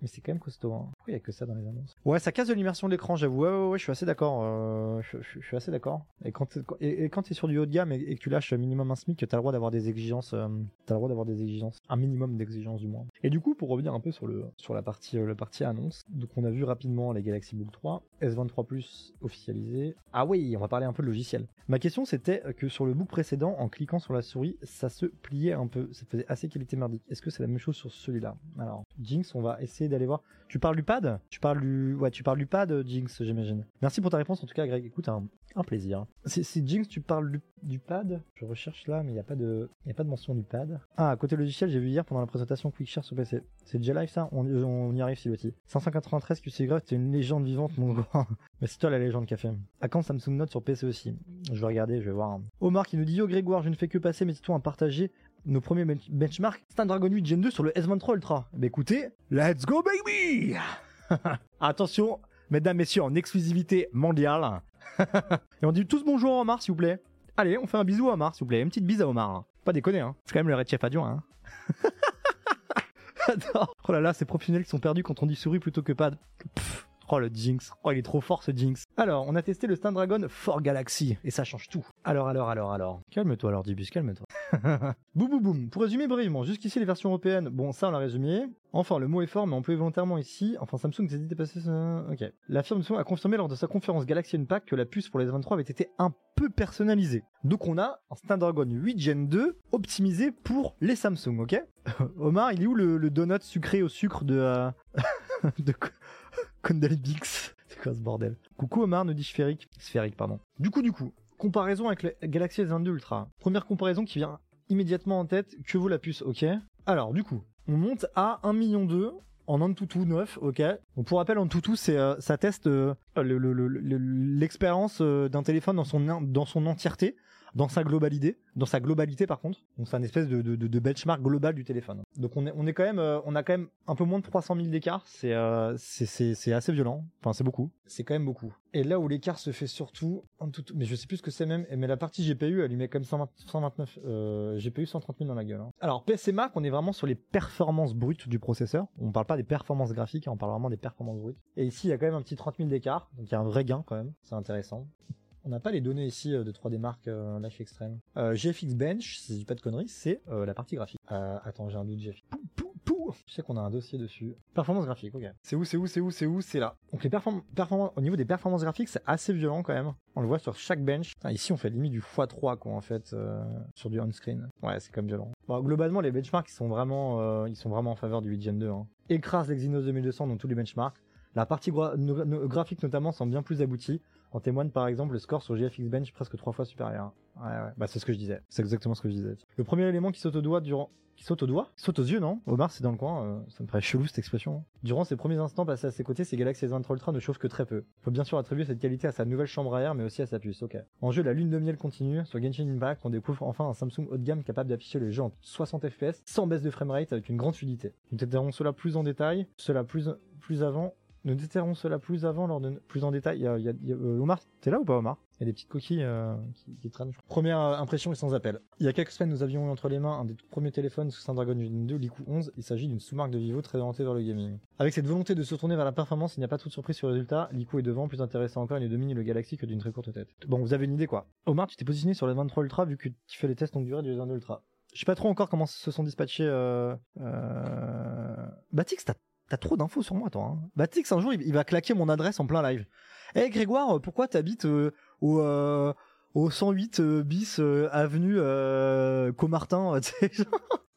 mais c'est quand même costaud. Hein. Pourquoi il y a que ça dans les annonces? Ouais, ça casse de l'immersion de l'écran, j'avoue. Ouais, ouais, ouais, je suis assez d'accord. euh, je suis assez d'accord. Et quand et, et quand t'es sur du haut de gamme et, et que tu lâches minimum un SMIC, t'as le droit d'avoir des exigences. euh, T'as le droit d'avoir des exigences, un minimum d'exigences du moins. Et du coup, pour revenir un peu sur le sur la partie euh, la partie annonce, donc on a vu rapidement les Galaxy Book 3, S23 Plus officialisé. Ah oui, on va parler un peu de logiciel. Ma question c'était que sur le book précédent, en cliquant sur la souris, ça se pliait un peu, ça faisait assez qualité merdique. Est-ce que c'est la même chose sur celui-là? Alors, Jinx, on va essayer d'aller voir. Tu parles du pad? Tu parles du ouais, tu parles du pad, Jinx, j'imagine. Merci pour ta réponse en tout cas, Greg. Écoute, un, plaisir. Si, Jinx, tu parles du, du pad, je recherche là, mais il n'y a pas de, a pas de mention du pad. Ah, côté logiciel, j'ai vu hier pendant la présentation QuickShare PC. C'est déjà live ça? On, y arrive, Siloti. 593 QC Graph, c'est une légende vivante, mon gars. Mais c'est toi la légende café. À quand Samsung Note sur PC aussi? Je vais regarder, je vais voir. Omar qui nous dit Yo Grégoire, je ne fais que passer mes titres à partager nos premiers ben- benchmarks Snapdragon 8 Gen 2 sur le S23 Ultra. Bah écoutez, let's go baby Attention, mesdames, messieurs, en exclusivité mondiale. Et on dit tous bonjour à Omar, s'il vous plaît. Allez, on fait un bisou à Omar, s'il vous plaît. Une petite bise à Omar. Pas déconner, hein. C'est quand même le Red Chef adjoint, hein. Oh là là, ces professionnels qui sont perdus quand on dit souris plutôt que pad. Oh le Jinx. Oh il est trop fort ce Jinx. Alors, on a testé le Snapdragon 4 Galaxy et ça change tout. Alors, alors, alors, alors. Calme-toi alors Dibus, calme-toi. boum boum boum. Pour résumer brièvement, jusqu'ici les versions européennes, bon ça on l'a résumé. Enfin, le mot est fort, mais on peut volontairement ici. Enfin, Samsung s'est dit dépasser ça. Ok. La firme a confirmé lors de sa conférence Galaxy Unpack que la puce pour les 23 avait été un peu personnalisée. Donc on a un Snapdragon 8 Gen 2 optimisé pour les Samsung, ok? Omar, il est où le, donut sucré au sucre de euh, de Condel Bix C'est quoi ce bordel? Coucou Omar, nous dit sphérique. Sphérique, pardon. Du coup, du coup, comparaison avec le Galaxy S22 Ultra. Première comparaison qui vient immédiatement en tête. Que vaut la puce, ok Alors, du coup, on monte à 1 million 2 en Antutu 9, ok. Pour rappel, Antutu, euh, ça teste euh, le- le- le- le- l'expérience euh, d'un téléphone dans son entièreté, dans sa globalité, dans sa globalité par contre. Donc c'est un espèce de, benchmark global du téléphone. Donc on est on est quand même euh, on a quand même un peu moins de 300 000 d'écart. C'est euh, c'est c'est c'est assez violent. Enfin c'est beaucoup. C'est quand même beaucoup. Et là où l'écart se fait surtout mais je sais plus ce que c'est même. Mais la partie GPU, elle lui met quand même 120 129 euh, GPU 130 000 dans la gueule. hein. Alors PC Mac, on est vraiment sur les performances brutes du processeur. On parle pas des performances graphiques, hein, on parle vraiment des performances brutes. Et ici, il y a quand même un petit 30 000 d'écart, donc il y a un vrai gain quand même. C'est intéressant. On n'a pas les données ici euh, de 3D Mark euh, Life Extreme. Euh, GFX Bench, si je dis pas de conneries, c'est euh, la partie graphique. Euh, attends, j'ai un doute GFX. Pou, pou. Je sais qu'on a un dossier dessus. Performance graphique, ok. C'est où, c'est où, c'est où, c'est où, c'est là. Donc les perform performances, au niveau des performances graphiques, c'est assez violent quand même. On le voit sur chaque bench. Ici, on fait limite du x3 quoi en fait euh, sur du on-screen. Ouais, c'est même violent. Bon, globalement, les benchmarks ils sont vraiment, euh, ils sont vraiment en faveur du 8 Gen 2. Hein. Écrase l'Exynos 2200 dans tous les benchmarks. La partie graphique notamment semble bien plus aboutie. En témoigne par exemple le score sur GFX Bench presque trois fois supérieur. Ouais, ouais. Bah c'est ce que je disais. C'est exactement ce que je disais. Le premier élément qui saute au doigt durant qui saute au doigt, aux yeux, non? Omar, c'est dans le coin. euh, ça me paraît chelou cette expression. Durant ses premiers instants passés à ses côtés, ces Galaxy S23 Ultra ne chauffent que très peu. Faut bien sûr attribuer cette qualité à sa nouvelle chambre à air, mais aussi à sa puce. Ok. En jeu, la lune de miel continue. Sur Genshin Impact, on découvre enfin un Samsung haut de gamme capable d'afficher le jeu en 60 FPS sans baisse de framerate avec une grande fluidité. Nous détaillerons cela plus en détail, cela plus plus avant. Nous détaillerons cela plus avant lors de plus en détail. Omar, t'es là ou pas Omar? Il y a des petites coquilles euh, qui, traînent. Première euh, impression et sans appel. Il y a quelques semaines, nous avions entre les mains un des premiers téléphones sous Snapdragon 2 l'IQ 11. Il s'agit d'une sous-marque de Vivo très orientée vers le gaming. Avec cette volonté de se tourner vers la performance, il n'y a pas trop de surprise sur le résultat. L'IQ est devant, plus intéressant encore, il domine le Galaxy que d'une très courte tête. Bon, vous avez une idée quoi. Omar, tu t'es positionné sur le 23 Ultra vu que tu fais les tests longue durée du S22 Ultra. Je sais pas trop encore comment se sont dispatchés. Euh... Euh... Batix, t'as T'as trop d'infos sur moi, toi. Hein. Batix, un jour, il, va claquer mon adresse en plein live. Eh Grégoire, euh, pourquoi t'habites euh, au, euh, au 108 euh, bis avenue Comartin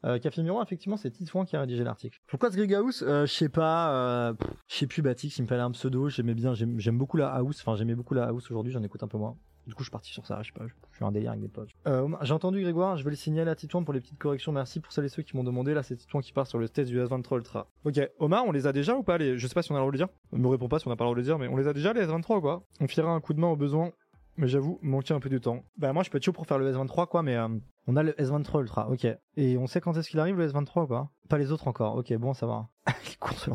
Café Miroir, effectivement, c'est Titouan qui a rédigé l'article. Pourquoi ce Greg House Je sais pas. Je sais plus Batix, il me fallait un pseudo. J'aimais bien, j'aime beaucoup la house. Enfin, j'aimais beaucoup la house aujourd'hui. J'en écoute un peu moins. Du coup, je suis parti sur ça. Je sais pas. Je, suis un délire avec des potes. Euh, J'ai entendu Grégoire. Je vais le signaler à Titouan pour les petites corrections. Merci pour celles et ceux qui m'ont demandé. Là, c'est Titouan qui part sur le test du S23 Ultra. Ok, Omar, on les a déjà ou pas. Je sais pas si on a le droit de le dire. On me répond pas si on a pas le droit de le dire, mais on les a déjà les S23 ou quoi On filera un coup de main au besoin. Mais j'avoue, manquer un peu de temps. Bah moi je peux être chaud pour faire le S23 quoi, mais euh, on a le S23 Ultra, ok. Et on sait quand est-ce qu'il arrive le S23 ou pas? Les autres encore, ok, bon ça va. Les courses.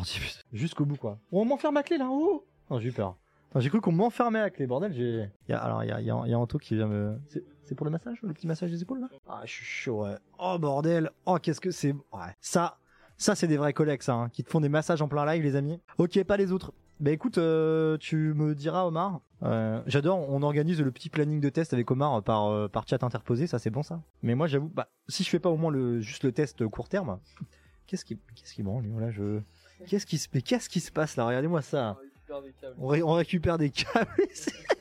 Jusqu'au bout quoi. Oh, on m'enferme à clé là, oh j'ai eu peur. J'ai cru qu'on m'enfermait à clé, bordel, j'ai... Y a- alors il y a, y, a, y a Anto qui vient me... C'est- C'est pour le massage, le petit massage des épaules là? Ah je suis chaud ouais. Oh bordel, oh qu'est-ce que c'est... Ouais, ça... Ça, c'est des vrais collègues, ça, hein, qui te font des massages en plein live, les amis. Ok, pas les autres. Bah écoute, euh, tu me diras, Omar. Euh, J'adore, on organise le petit planning de test avec Omar par, euh, par chat interposé, ça c'est bon ça. Mais moi, j'avoue, bah, si je fais pas au moins le, juste le test court terme, qu'est-ce qui, qu'est-ce qui branle, là, je, qu'est-ce qui se, mais qu'est-ce qui se passe là? Regardez-moi ça. On, ré- on récupère des câbles.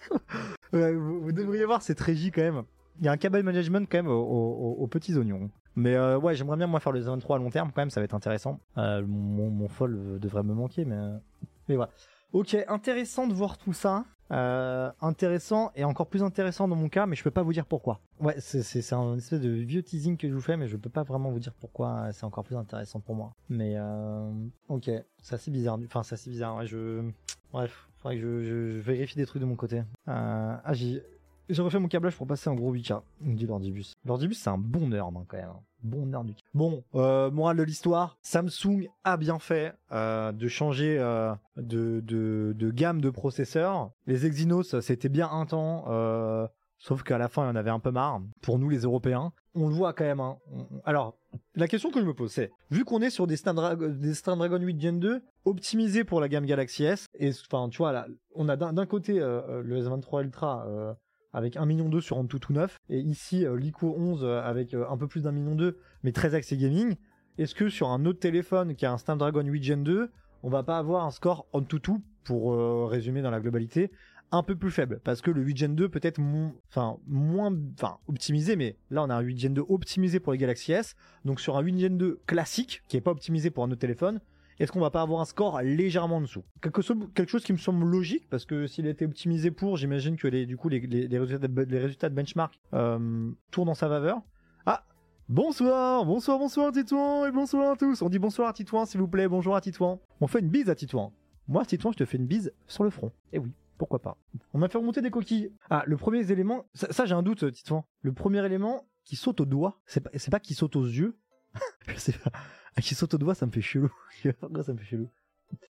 Ouais, vous, vous devriez voir cette régie quand même. Il y a un câble management quand même aux, aux- aux petits oignons. Mais euh, ouais, j'aimerais bien moi faire le 23 à long terme quand même, ça va être intéressant. Euh, mon, mon euh, devrait me manquer, mais mais voilà. Ok, intéressant de voir tout ça. Euh, intéressant et encore plus intéressant dans mon cas, mais je peux pas vous dire pourquoi. Ouais, c'est un espèce de vieux teasing que je vous fais, mais je peux pas vraiment vous dire pourquoi. euh, C'est encore plus intéressant pour moi. Mais euh, ok, c'est assez bizarre. Enfin, c'est assez bizarre. Ouais, je bref, faudrait que je, vérifie des trucs de mon côté. Euh, ah, j'ai refait mon câblage pour passer en gros 8K, me dit l'Ordibus. L'Ordibus, c'est un bon nerd hein, quand même. hein. Bon nerd du Bon, euh, morale de l'histoire, Samsung a bien fait euh, de changer euh, de, de, de gamme de processeurs. Les Exynos, c'était bien un temps, euh, sauf qu'à la fin, il y en avait un peu marre. Pour nous, les Européens, on le voit quand même. Hein. On- Alors, la question que je me pose, c'est, vu qu'on est sur des Snapdragon, des Snapdragon 8 Gen 2, optimisés pour la gamme Galaxy S, et enfin, tu vois, là, on a d'un côté euh, euh, le S23 Ultra, euh, avec 1 million 2 sur Antutu 9 et ici l'IQO 11 euh, avec un peu plus d'un million 2 mais très axé gaming. Est-ce que sur un autre téléphone qui a un Snapdragon 8 Gen 2, on va pas avoir un score Antutu pour euh, résumer dans la globalité un peu plus faible parce que le 8 Gen 2 peut-être mon- enfin moins enfin optimisé mais là on a un 8 Gen 2 optimisé pour les Galaxy S donc sur un 8 Gen 2 classique qui est pas optimisé pour un autre téléphone est-ce qu'on va pas avoir un score légèrement en dessous? Quelque chose, quelque chose qui me semble logique parce que s'il était optimisé pour, j'imagine que les, du coup les, les, résultats, de, les résultats de benchmark euh, tournent en sa faveur. Ah, Bonsoir, bonsoir, bonsoir Titouan et bonsoir à tous. On dit bonsoir à Titouan s'il vous plaît, bonjour à Titouan. On fait une bise à Titouan. Moi Titouan, je te fais une bise sur le front. Eh oui, pourquoi pas. On m'a fait remonter des coquilles. Ah, le premier élément, ça, j'ai un doute Titouan. Le premier élément qui saute au doigt, c'est pas, c'est pas qui saute aux yeux. sais pas. Ah, Qui saute au doigt, ça me fait chelou. Pourquoi ça me fait chelou?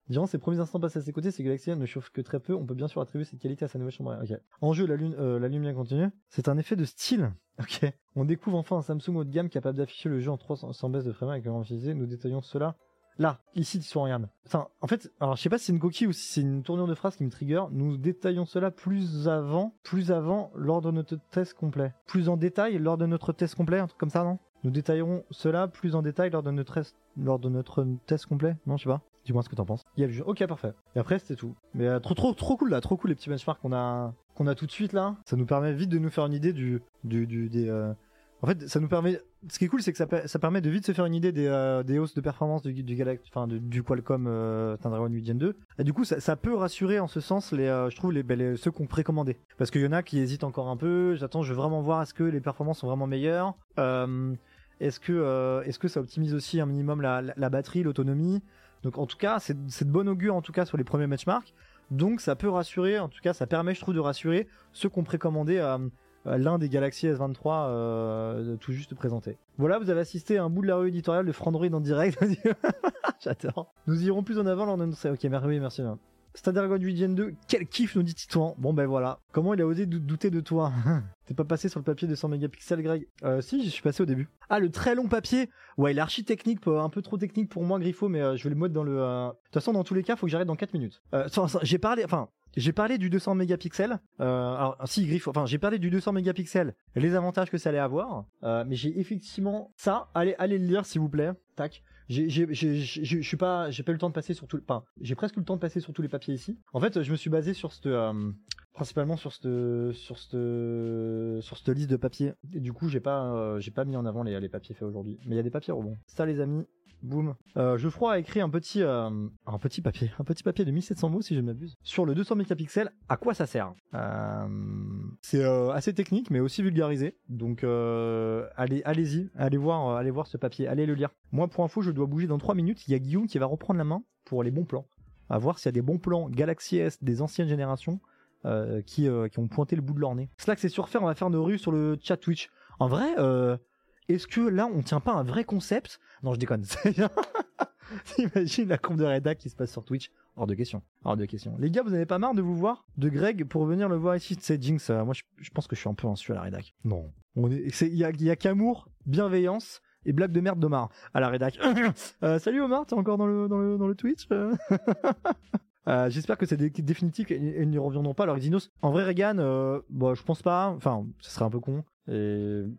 Durant ses premiers instants passés à ses côtés, ces galaxies ne chauffent que très peu. On peut bien sûr attribuer cette qualité à sa nouvelle chambre. En jeu, la, euh, la lumière continue. C'est un effet de style. Ok. On découvre enfin un Samsung haut de gamme capable d'afficher le jeu en 300 sans baisse de frame avec utilisé. Nous détaillons cela. Là, ici, tu regarde. Enfin, en fait, alors je sais pas si c'est une coquille ou si c'est une tournure de phrase qui me trigger. Nous détaillons cela plus avant, plus avant lors de notre test complet. Plus en détail lors de notre test complet, un truc comme ça, non? Nous détaillerons cela plus en détail lors de notre test, lors de notre test complet. Non, je sais pas. Dis-moi ce que t'en penses. Il y a le jeu. Ok, parfait. Et après, c'était tout. Mais euh, trop, trop, trop cool là, trop cool les petits benchmarks qu'on a, qu'on a tout de suite là. Ça nous permet vite de nous faire une idée du, du, du des. euh, En fait, ça nous permet. Ce qui est cool, c'est que ça, per- ça permet de vite se faire une idée des, euh, hausses de performance du, Qualcomm euh, Snapdragon 8 Gen 2. Et du coup, ça, peut rassurer en ce sens les, euh, je trouve les, ben, ceux qu'on précommandé. Parce qu'il y en a qui hésitent encore un peu. J'attends, je veux vraiment voir est-ce que les performances sont vraiment meilleures. Euh, est-ce que, est-ce que ça optimise aussi un minimum la, batterie, l'autonomie. Donc en tout cas, c'est de bon augure en tout cas sur les premiers benchmarks. Donc ça peut rassurer, en tout cas ça permet je trouve de rassurer ceux euh, euh, l'un des Galaxy S23 euh, tout juste présenté. Voilà, vous avez assisté à un bout de la rue éditoriale de Frandroid en direct. J'adore. Nous irons plus en avant lors de. Ok, mer- oui, merci. Snapdragon 8 Gen 2, quel kiff nous dit Titouan. Bon ben voilà. Comment il a osé dou- douter de toi T'es pas passé sur le papier de 100 mégapixels, Greg euh, Si, je suis passé au début. Ah, le très long papier Ouais, il est archi technique, peu- un peu trop technique pour moi, Griffo, mais euh, je vais le mettre dans le... euh, De toute façon, dans tous les cas, faut que j'arrête dans 4 minutes. Euh, j'ai parlé... Enfin, j'ai parlé du 200 mégapixels. Euh, alors, si, Griffo, enfin, j'ai parlé du 200 mégapixels, les avantages que ça allait avoir. Euh, mais j'ai effectivement ça. Allez, allez le lire, s'il vous plaît. Tac. Je suis pas, j'ai pas le temps de passer sur tout, enfin, j'ai presque eu le temps de passer sur tous les papiers ici. En fait, je me suis basé sur cette, euh, principalement sur cette, sur cette, sur cette liste de papiers. Et du coup, j'ai pas, euh, j'ai pas mis en avant les, les papiers faits aujourd'hui. Mais il y a des papiers rebonds. Ça, les amis. Boum. Euh, Geoffroy a écrit un petit, euh, un petit papier, un petit papier de 1700 mots si je m'abuse, sur le 200 mégapixels. À quoi ça sert Euh, C'est euh, assez technique, mais aussi vulgarisé. Donc, allez, allez-y, allez voir, allez voir ce papier, allez le lire. Moi, pour info, je dois bouger dans 3 minutes. Il y a Guillaume qui va reprendre la main pour les bons plans. À voir s'il y a des bons plans Galaxy S des anciennes générations qui, ont pointé le bout de leur nez. Slack, c'est surfaire. On va faire nos rues sur le chat Twitch. En vrai, est-ce que là, on tient pas un vrai concept? Non, je déconne. T'imagines la combe de rédac qui se passe sur Twitch Hors de question. Hors de question. Les gars, vous avez pas marre de vous voir? De Greg pour venir le voir ici? C'est Jinx. euh, moi, je, pense que je suis un peu insu à la rédac. Non. On est, il y a, il qu'amour, bienveillance et blague de merde d'Omar à la rédac. Euh, salut Omar, t'es encore dans le, dans le, dans le Twitch? Euh J'espère que c'est dé- définitif et et n'y reviendront pas. Alors Xenos, en vrai Regan, euh, bon, je pense pas. Enfin, ce serait un peu con.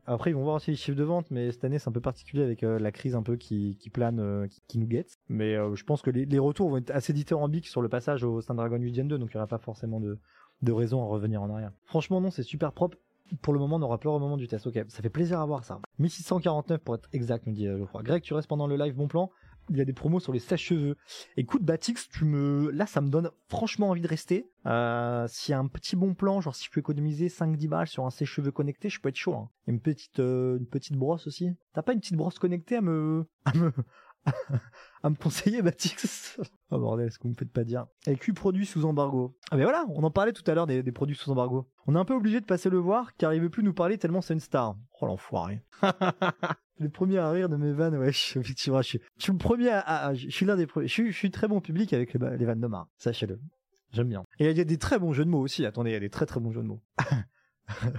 Après, ils vont voir aussi les chiffres de vente, mais cette année, c'est un peu particulier avec euh, la crise un peu qui, plane, euh, qui, nous guette. Mais euh, je pense que les, retours vont être assez dithyrambiques sur le passage au Snapdragon 8 Gen 2, donc il n'y aura pas forcément de, de raison à revenir en arrière. Franchement, non, c'est super propre. Pour le moment, on aura peur au moment du test. Ok, ça fait plaisir à voir ça. 1649 pour être exact, nous dit Geoffroy. Greg, tu restes pendant le live, bon plan. Il y a des promos sur les sèche-cheveux. Écoute, Batix, tu me, là, ça me donne franchement envie de rester. Euh, s'il y a un petit bon plan, genre si je peux économiser 5-10 balles sur un sèche-cheveux connecté, je peux être chaud. Hein. Et une petite, euh, une petite brosse aussi. T'as pas une petite brosse connectée à me, à me conseiller, Batix Oh bordel, ce que vous me faites pas dire. LQ produit sous embargo. Ah mais voilà, on en parlait tout à l'heure des, des produits sous embargo. On est un peu obligé de passer le voir car il veut plus nous parler tellement c'est une star. Oh l'enfoiré. le premier à rire de mes vannes, ouais, effectivement, je suis, je suis le premier à, je suis l'un des premiers. Je suis, je suis très bon public avec les, les vannes d'Omar, sachez-le. J'aime bien. Et il y a des très bons jeux de mots aussi. Attendez, il y a des très très bons jeux de mots.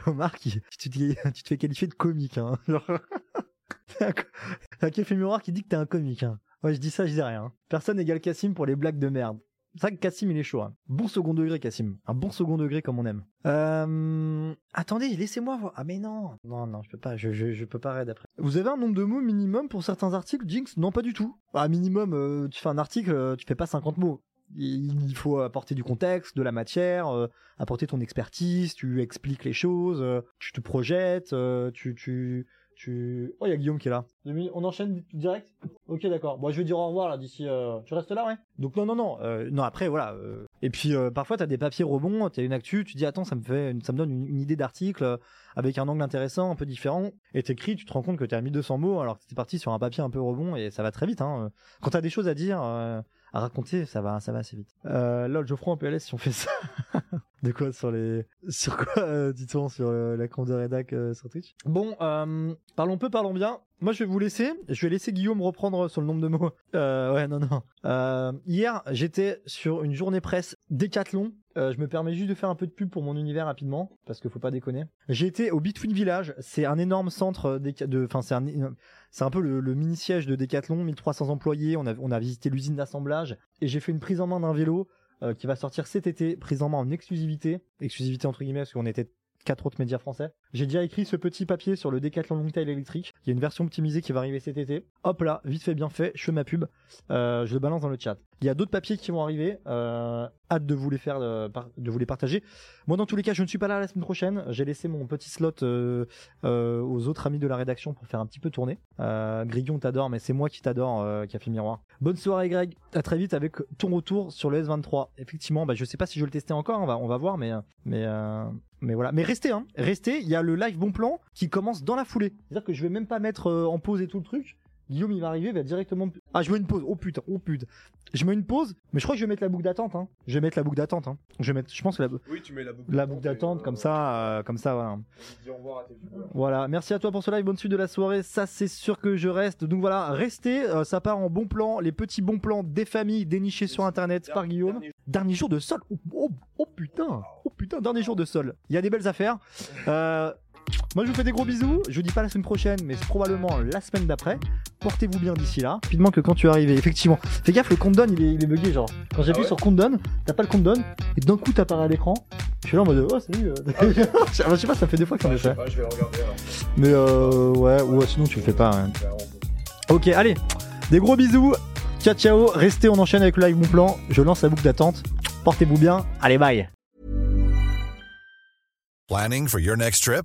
Omar, tu, te, tu te fais qualifier de comique, hein. Genre, t'as un café miroir qui dit que t'es un comique, hein. Ouais, je dis ça, je dis rien. Personne égale Cassim pour les blagues de merde. C'est ça que Cassim, il est chaud. Hein. Bon second degré, Cassim. Un bon second degré comme on aime. Euh... Attendez, laissez-moi voir. Ah mais non. Non, non, je peux pas. Je, je, je peux pas raid après. Vous avez un nombre de mots minimum pour certains articles, Jinx? Non, pas du tout. Ah, minimum, euh, tu fais un article, euh, tu fais pas 50 mots. Il faut apporter du contexte, de la matière, euh, apporter ton expertise, tu expliques les choses, tu te projettes, tu, tu, Oh, il y a Guillaume qui est là. On enchaîne direct? Ok, d'accord. Bon, je vais dire au revoir là d'ici. euh, Tu restes là, ouais? Donc non, non, non. euh, non, après, voilà. euh, Et puis parfois tu as des papiers rebonds, tu as une actu, tu dis attends ça me fait ça me donne une, idée d'article avec un angle intéressant, un peu différent et t'écris, tu te rends compte que tu as 1200 mots alors que t'es parti sur un papier un peu rebond et ça va très vite hein. Quand tu as des choses à dire à raconter, ça va ça va assez vite. Euh, lol, Geoffroy en PLS si on fait ça. de quoi sur les sur quoi euh, dit-on sur euh, la compte de rédac euh, sur Twitch? Bon, euh, parlons peu, parlons bien. Moi, je vais vous laisser. Je vais laisser Guillaume reprendre sur le nombre de mots. Euh, ouais, non, non. Euh, hier, j'étais sur une journée presse Décathlon. Euh, je me permets juste de faire un peu de pub pour mon univers rapidement, parce qu'il faut pas déconner. J'ai été au Between Village. C'est un énorme centre déca- de, enfin, c'est un, un peu le, mini siège de Décathlon. 1300 employés. On a, on a visité l'usine d'assemblage et j'ai fait une prise en main d'un vélo euh, qui va sortir cet été, prise en main en exclusivité, exclusivité entre guillemets parce qu'on était quatre autres médias français. J'ai déjà écrit ce petit papier sur le Decathlon Longtail électrique. Il y a une version optimisée qui va arriver cet été. Hop là, vite fait, bien fait, je fais ma pub. Euh, je le balance dans le chat. Il y a d'autres papiers qui vont arriver. Euh, hâte de vous les faire, euh, partager. Moi, dans tous les cas, je ne suis pas là la semaine prochaine. J'ai laissé mon petit slot aux autres amis de la rédaction pour faire un petit peu tourner. Grillon t'adore, mais c'est moi qui t'adore, Café Miroir. Bonne soirée, Greg. À très vite avec ton retour sur le S23. Effectivement, bah, je sais pas si je vais le tester encore. On va, on va voir, mais, mais, mais voilà. Mais restez, hein. Restez. Il y a le live bon plan qui commence dans la foulée. C'est-à-dire que je vais même pas mettre euh, en pause et tout le truc. Guillaume, il va arriver, il va directement. Ah, je mets une pause. Oh putain, oh putain. Je mets une pause, mais je crois que je vais mettre la boucle d'attente. Hein. Je vais mettre la boucle d'attente. Hein. Je vais mettre. Je pense que la, Oui, tu mets la boucle la boucle d'attente comme ça, euh, comme ça, voilà. Dis au revoir à tes viewers. Voilà, merci à toi pour ce live, bonne suite de la soirée, ça c'est sûr que je reste. Donc voilà, restez, euh, ça part en bon plan, les petits bons plans des familles dénichés sur internet par Guillaume. Dernier- Dernier jour de sol, oh, oh, oh, putain, oh putain, dernier jour de sol. Il y a des belles affaires. Euh, moi je vous fais des gros bisous, je vous dis pas la semaine prochaine, mais c'est probablement la semaine d'après. Portez-vous bien d'ici là. Rapidement que quand tu es arrivé, effectivement. Fais gaffe, le il est, il est bugué genre. Quand j'appuie Ah ouais sur countdown, t'as pas le countdown, et d'un coup t'apparais à l'écran. Je suis là en mode, oh salut. euh. je sais pas, ça fait deux fois que j'en ai Je sais fait. pas, je vais le regarder alors. Mais euh, ouais, ouais, sinon tu le fais pas. hein. Ok, allez, des gros bisous. Ciao, ciao. Restez, on enchaîne avec le live bon plan. Je lance la boucle d'attente. Portez-vous bien. Allez, bye. Planning for your next trip?